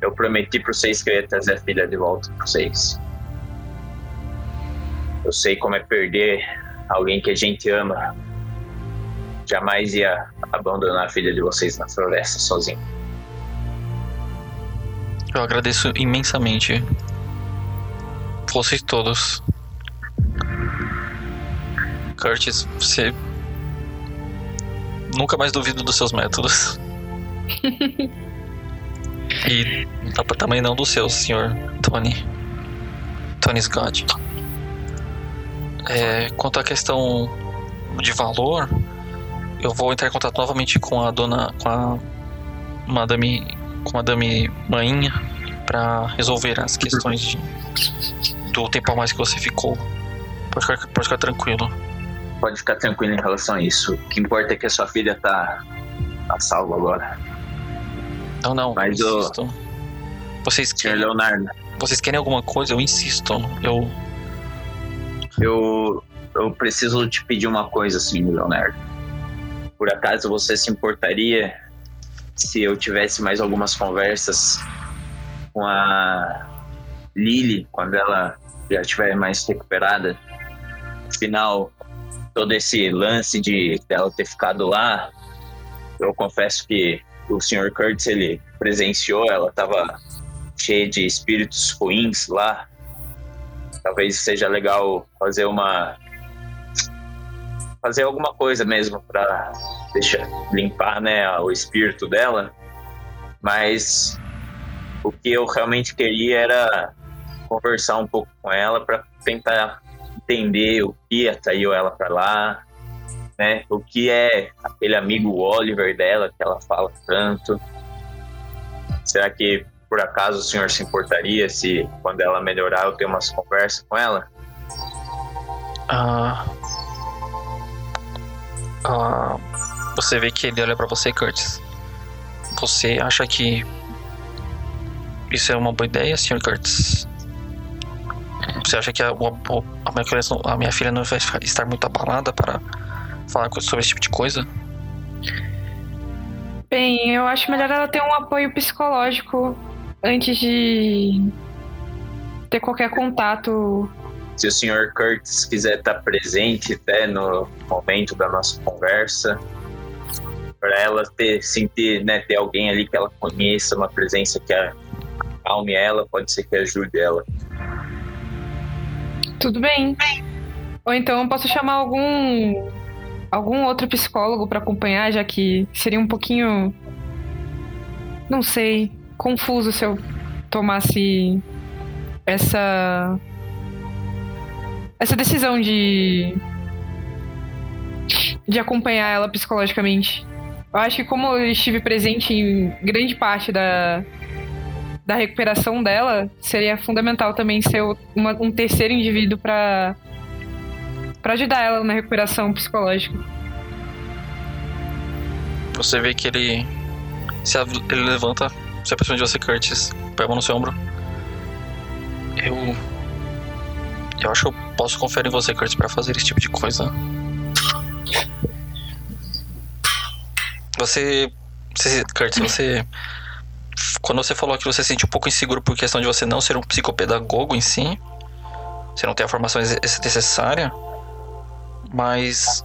eu prometi para vocês que eu ia trazer a filha de volta para vocês. Eu sei como é perder alguém que a gente ama. Jamais ia abandonar a filha de vocês na floresta sozinho. Eu agradeço imensamente. Vocês todos. Curtis, você. Nunca mais duvido dos seus métodos. e tá- também não dos seus, senhor Tony. Tony Scott. É, quanto à questão de valor, eu vou entrar em contato novamente com a dona. com a Madame. com a Madame Mainha para resolver as questões de, do tempo a mais que você ficou. Pode ficar, pode ficar tranquilo. Pode ficar tranquilo em relação a isso. O que importa é que a sua filha tá a salvo agora. Não, não. Mas eu o- insisto. Vocês Senhor querem, Leonardo, vocês querem alguma coisa? Eu insisto. Eu. eu, eu preciso te pedir uma coisa, senhor Leonardo. Por acaso você se importaria se eu tivesse mais algumas conversas com a Lily quando ela já estiver mais recuperada? Afinal, todo esse lance de dela ter ficado lá, eu confesso que o Sr. Curtis ele presenciou, ela estava cheia de espíritos ruins lá. Talvez seja legal fazer uma fazer alguma coisa mesmo para deixar limpar, né, o espírito dela. Mas o que eu realmente queria era conversar um pouco com ela para tentar entender o que atraiu ela para lá, né? O que é aquele amigo Oliver dela que ela fala tanto. Será que por acaso o senhor se importaria se quando ela melhorar eu ter umas conversas com ela? Ah, ah, você vê que ele olha pra você, Curtis. Você acha que isso é uma boa ideia, Sr. Curtis? Você acha que a, o- a minha, a minha filha não vai estar muito abalada para falar sobre esse tipo de coisa? Bem, eu acho melhor ela ter um apoio psicológico antes de ter qualquer contato. Se o senhor Curtis quiser estar presente até no momento da nossa conversa, para ela ter sentir, né, ter alguém ali que ela conheça, uma presença que acalme ela, pode ser que ajude ela. Tudo bem. Ou então eu posso chamar algum algum outro psicólogo pra acompanhar, já que seria um pouquinho não sei, confuso se eu tomasse essa essa decisão de de acompanhar ela psicologicamente. Eu acho que como eu estive presente em grande parte da da recuperação dela, seria fundamental também ser uma- um terceiro indivíduo para para ajudar ela na recuperação psicológica. Você vê que ele se ele levanta, se aproxima de você, Curtis, põe a mão no seu ombro. Eu eu acho que eu posso confiar em você, Curtis, para fazer esse tipo de coisa. Você, você Curtis, você quando você falou que você se sente um pouco inseguro por questão de você não ser um psicopedagogo em si, você não tem a formação necessária, mas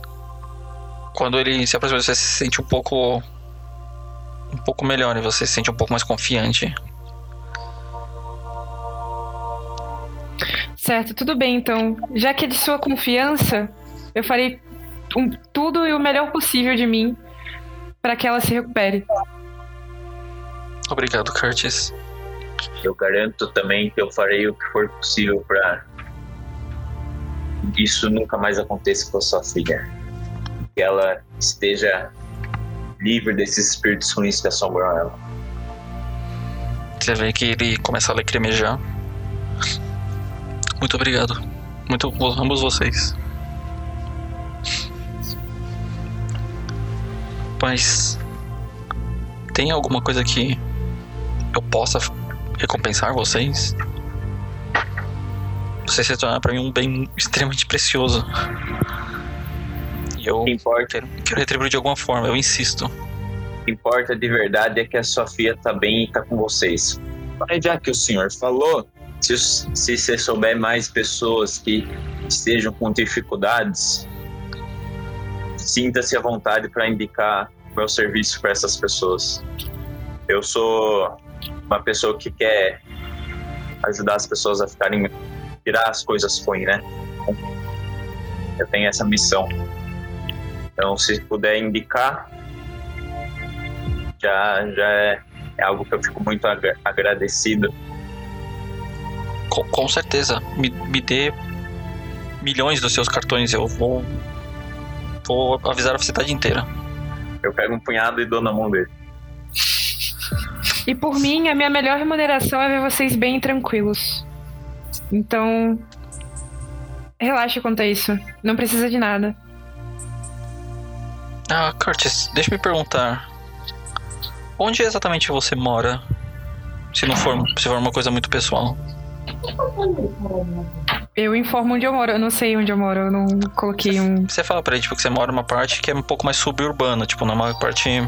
quando ele se aproxima você, você se sente um pouco um pouco melhor e você se sente um pouco mais confiante. Certo, tudo bem então. Já que é de sua confiança, eu farei um- tudo e o melhor possível de mim para que ela se recupere. Obrigado, Curtis. Eu garanto também que eu farei o que for possível para isso nunca mais aconteça com a sua filha. Que ela esteja livre desses espíritos ruins que assombram ela. Você vê que ele começa a lacrimejar. Muito obrigado. Muito ambos vocês. Mas tem alguma coisa que eu possa recompensar vocês? Vocês se tornaram pra mim um bem extremamente precioso. E eu quero, quero retribuir de alguma forma, eu insisto. o que importa de verdade é que a sua filha tá bem e tá com vocês. Mas já que o senhor falou, se, se você souber mais pessoas que estejam com dificuldades, sinta-se à vontade para indicar meu serviço para essas pessoas. Eu sou uma pessoa que quer ajudar as pessoas a ficarem tirar as coisas ruins, né? Eu tenho essa missão. Então, se puder indicar, já já é, é algo que eu fico muito agra- agradecido. Com, com certeza, me, me dê milhões dos seus cartões, eu vou. Vou avisar a cidade inteira. Eu pego um punhado e dou na mão dele. E por mim, a minha melhor remuneração é ver vocês bem tranquilos. Então, Relaxa quanto a isso. Não precisa de nada. Ah, Curtis, deixa eu me perguntar. Onde exatamente você mora? Se não for, se for uma coisa muito pessoal. Eu informo onde eu moro. Eu não sei onde eu moro. Eu não coloquei um. Você fala pra ele, tipo, que você mora numa parte que é um pouco mais suburbana, tipo, numa parte. é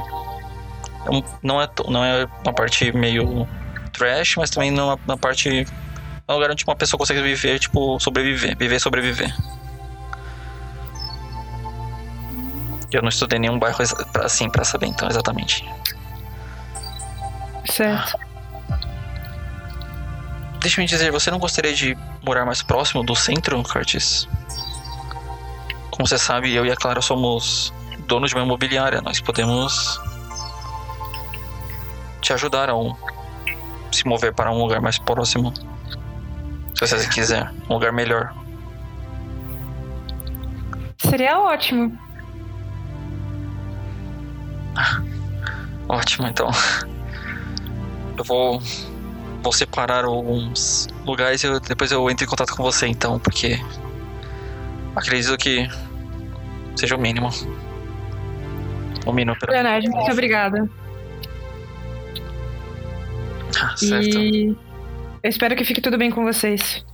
Não é, t- não é uma parte meio trash, mas também não é uma parte. É um lugar onde uma pessoa consegue viver, tipo, sobreviver. Viver e sobreviver. Eu não estudei nenhum bairro assim pra saber, então, exatamente. Certo. Deixa eu me dizer, você não gostaria de morar mais próximo do centro, Curtis? Como você sabe, eu e a Clara somos donos de uma imobiliária. Nós podemos te ajudar a um- se mover para um lugar mais próximo. Se você quiser, um lugar melhor. Seria ótimo. Ótimo, então. Eu vou vou separar alguns lugares e eu- depois eu entro em contato com você, então, porque acredito que seja o mínimo. O mínimo para Leonardo, muito obrigada. Ah, certo. E eu espero que fique tudo bem com vocês.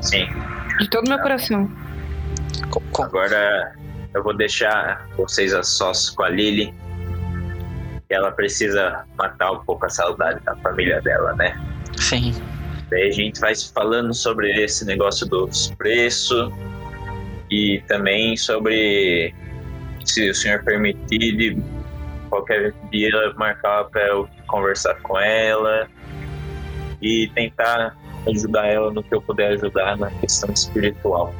Sim. De todo meu coração. Co- co- Agora eu vou deixar vocês a sós com a Lily. Ela precisa matar um pouco a saudade da família dela, né? Sim. Daí a gente vai se falando sobre esse negócio dos preços e também sobre se o senhor permitir de qualquer dia marcar para eu conversar com ela e tentar ajudar ela no que eu puder ajudar na questão espiritual.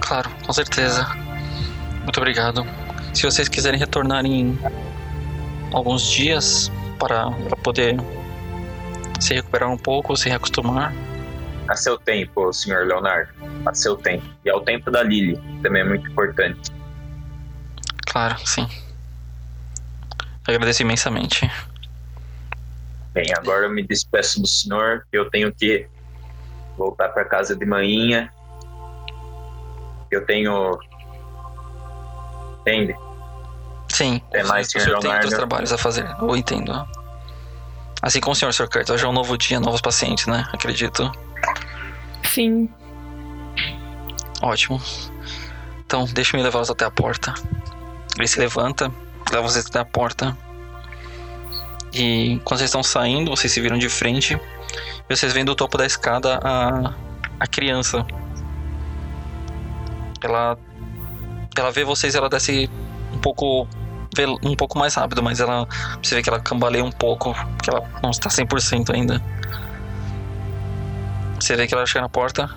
Claro, com certeza. Muito obrigado. Se vocês quiserem retornar em alguns dias para ela poder se recuperar um pouco, se reacostumar. A seu tempo, senhor Leonardo. A seu tempo. E ao tempo da Lily, também é muito importante. Claro, sim. Agradeço imensamente. Bem, agora eu me despeço do senhor, que eu tenho que voltar para casa de manhã. Eu tenho. Entende? Sim. Até mais, o senhor senhor tem Leonardo. outros trabalhos a fazer, eu entendo. Assim como o senhor, Sr. Curtis, hoje é um novo dia, novos pacientes, né? Acredito. Sim. Ótimo. Então, deixa eu me levá-los até a porta. Ele se levanta, leva vocês até a porta. E quando vocês estão saindo, vocês se viram de frente. E vocês veem do topo da escada a, a criança. Ela. Ela vê vocês ela desce um pouco. Um pouco mais rápido, mas ela. Você vê que ela cambaleia um pouco, porque ela não está 100% ainda. Você vê que ela chega na porta.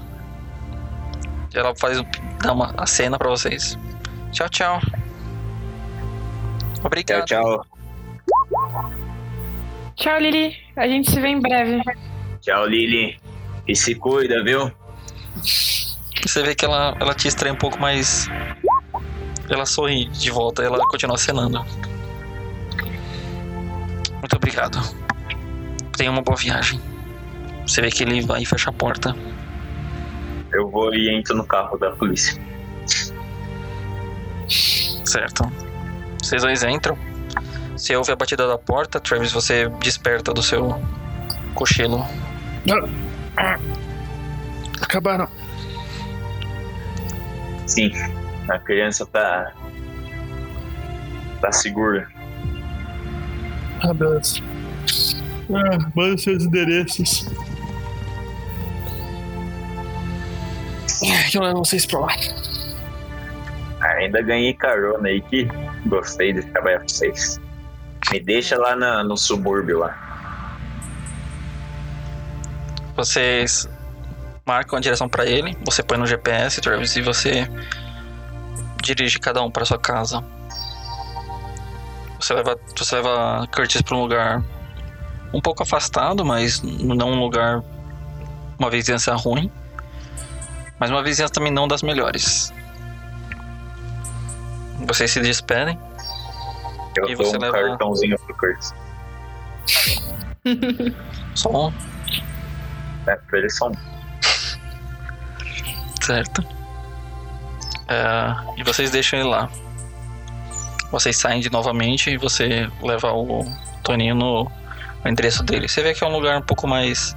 Ela faz dá uma a cena pra vocês. Tchau. Tchau, Obrigado. tchau. Tchau, Lili. A gente se vê em breve. Tchau, Lily. E se cuida, viu? Você vê que ela, ela te estranha um pouco, mas ela sorri de volta e ela continua acenando. Muito obrigado. Tenha uma boa viagem. Você vê que ele vai e fecha a porta. Eu vou e entro no carro da polícia. Certo. Vocês dois entram. Você ouve a batida da porta, Travis, você desperta do seu cochilo. Acabaram. Sim, a criança tá. tá segura. Ah, beleza. Ah, manda seus endereços. Que eu levo vocês pra lá. Ainda ganhei carona aí que gostei de trabalhar com vocês. Me deixa lá na- no subúrbio lá. Vocês marcam a direção pra ele, você põe no GPS, Travis, e você dirige cada um pra sua casa. Você leva, você leva Curtis pra um lugar um pouco afastado, mas não um lugar uma vizinhança ruim, mas uma vizinhança também não das melhores. Vocês se despedem. Eu E dou você um leva- cartãozinho pro Curtis. Só um. Né? Pra ele só um. Certo. É, e vocês deixam ele lá. Vocês saem de novamente e você leva o Toninho no, no endereço dele. Você vê que é um lugar um pouco mais.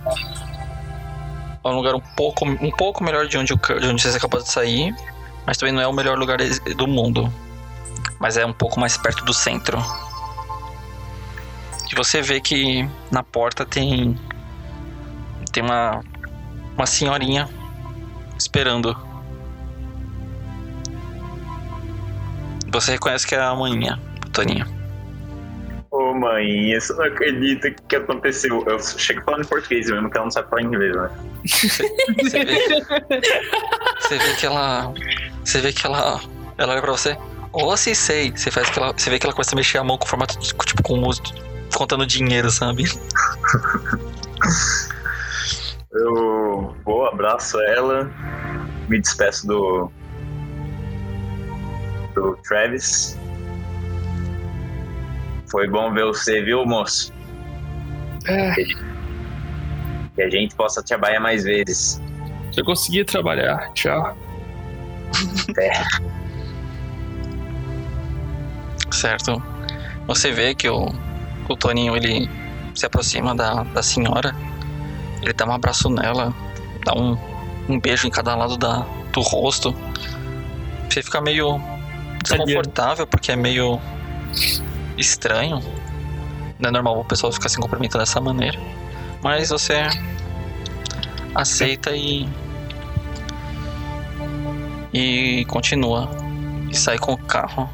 É um lugar um pouco, um pouco melhor de onde, de onde vocês acabou de sair. Mas também não é o melhor lugar do mundo. Mas é um pouco mais perto do centro. E você vê que na porta tem. Tem uma. Uma senhorinha esperando. Você reconhece que é a manhinha, Toninho. Ô mãe, isso não acredita o que que aconteceu. Eu chego falando em português mesmo, que ela não sabe falar inglês, né? Você vê, você vê que ela. Você vê que ela. Ela olha pra você. Ô, se sei. Você faz que ela. Você vê que ela começa a mexer a mão com formato de, tipo com os. contando dinheiro, sabe? Eu vou, abraço ela, me despeço do. do Travis. Foi bom ver você, viu, moço? É, Que a gente possa trabalhar mais vezes. eu consegui trabalhar. Tchau. Certo. Você vê que o, o Toninho ele se aproxima da, da senhora. Ele dá um abraço nela, dá um, um beijo em cada lado da, do rosto. Você fica meio desconfortável porque é meio estranho. Não é normal o pessoal ficar se cumprimentando dessa maneira. Mas você aceita e. E continua. E sai com o carro.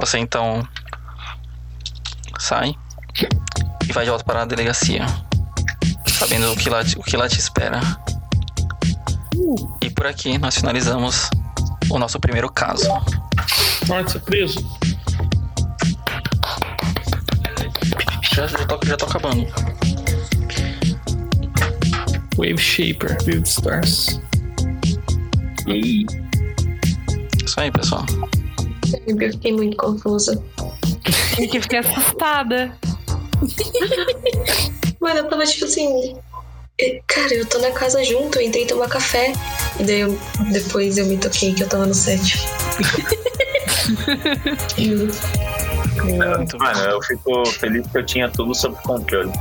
Você então sai e vai de volta para a delegacia, sabendo o que lá, te- o que lá te espera. E por aqui nós finalizamos o nosso primeiro caso. Ser preso. Já, já, tô, já tô acabando. Wave Shaper, Vivid Stars. E? Isso aí, pessoal. Eu fiquei muito confusa. E que fiquei assustada. Mano, eu tava tipo assim. Cara, eu tô na casa junto, eu entrei tomar café. E daí eu, depois eu me toquei que eu tava no set. Juro. Mano, eu fico feliz que eu tinha tudo sob controle.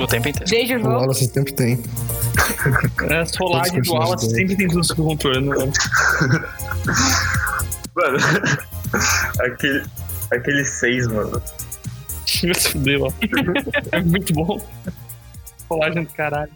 O tempo inteiro. Desde o O jogo. Wallace sempre tem. É, rolagens do Wallace sempre tem tudo sob controle, né? Mano, aquele, aquele seis, mano. Fuder, ó. É muito bom. Rolagem do caralho.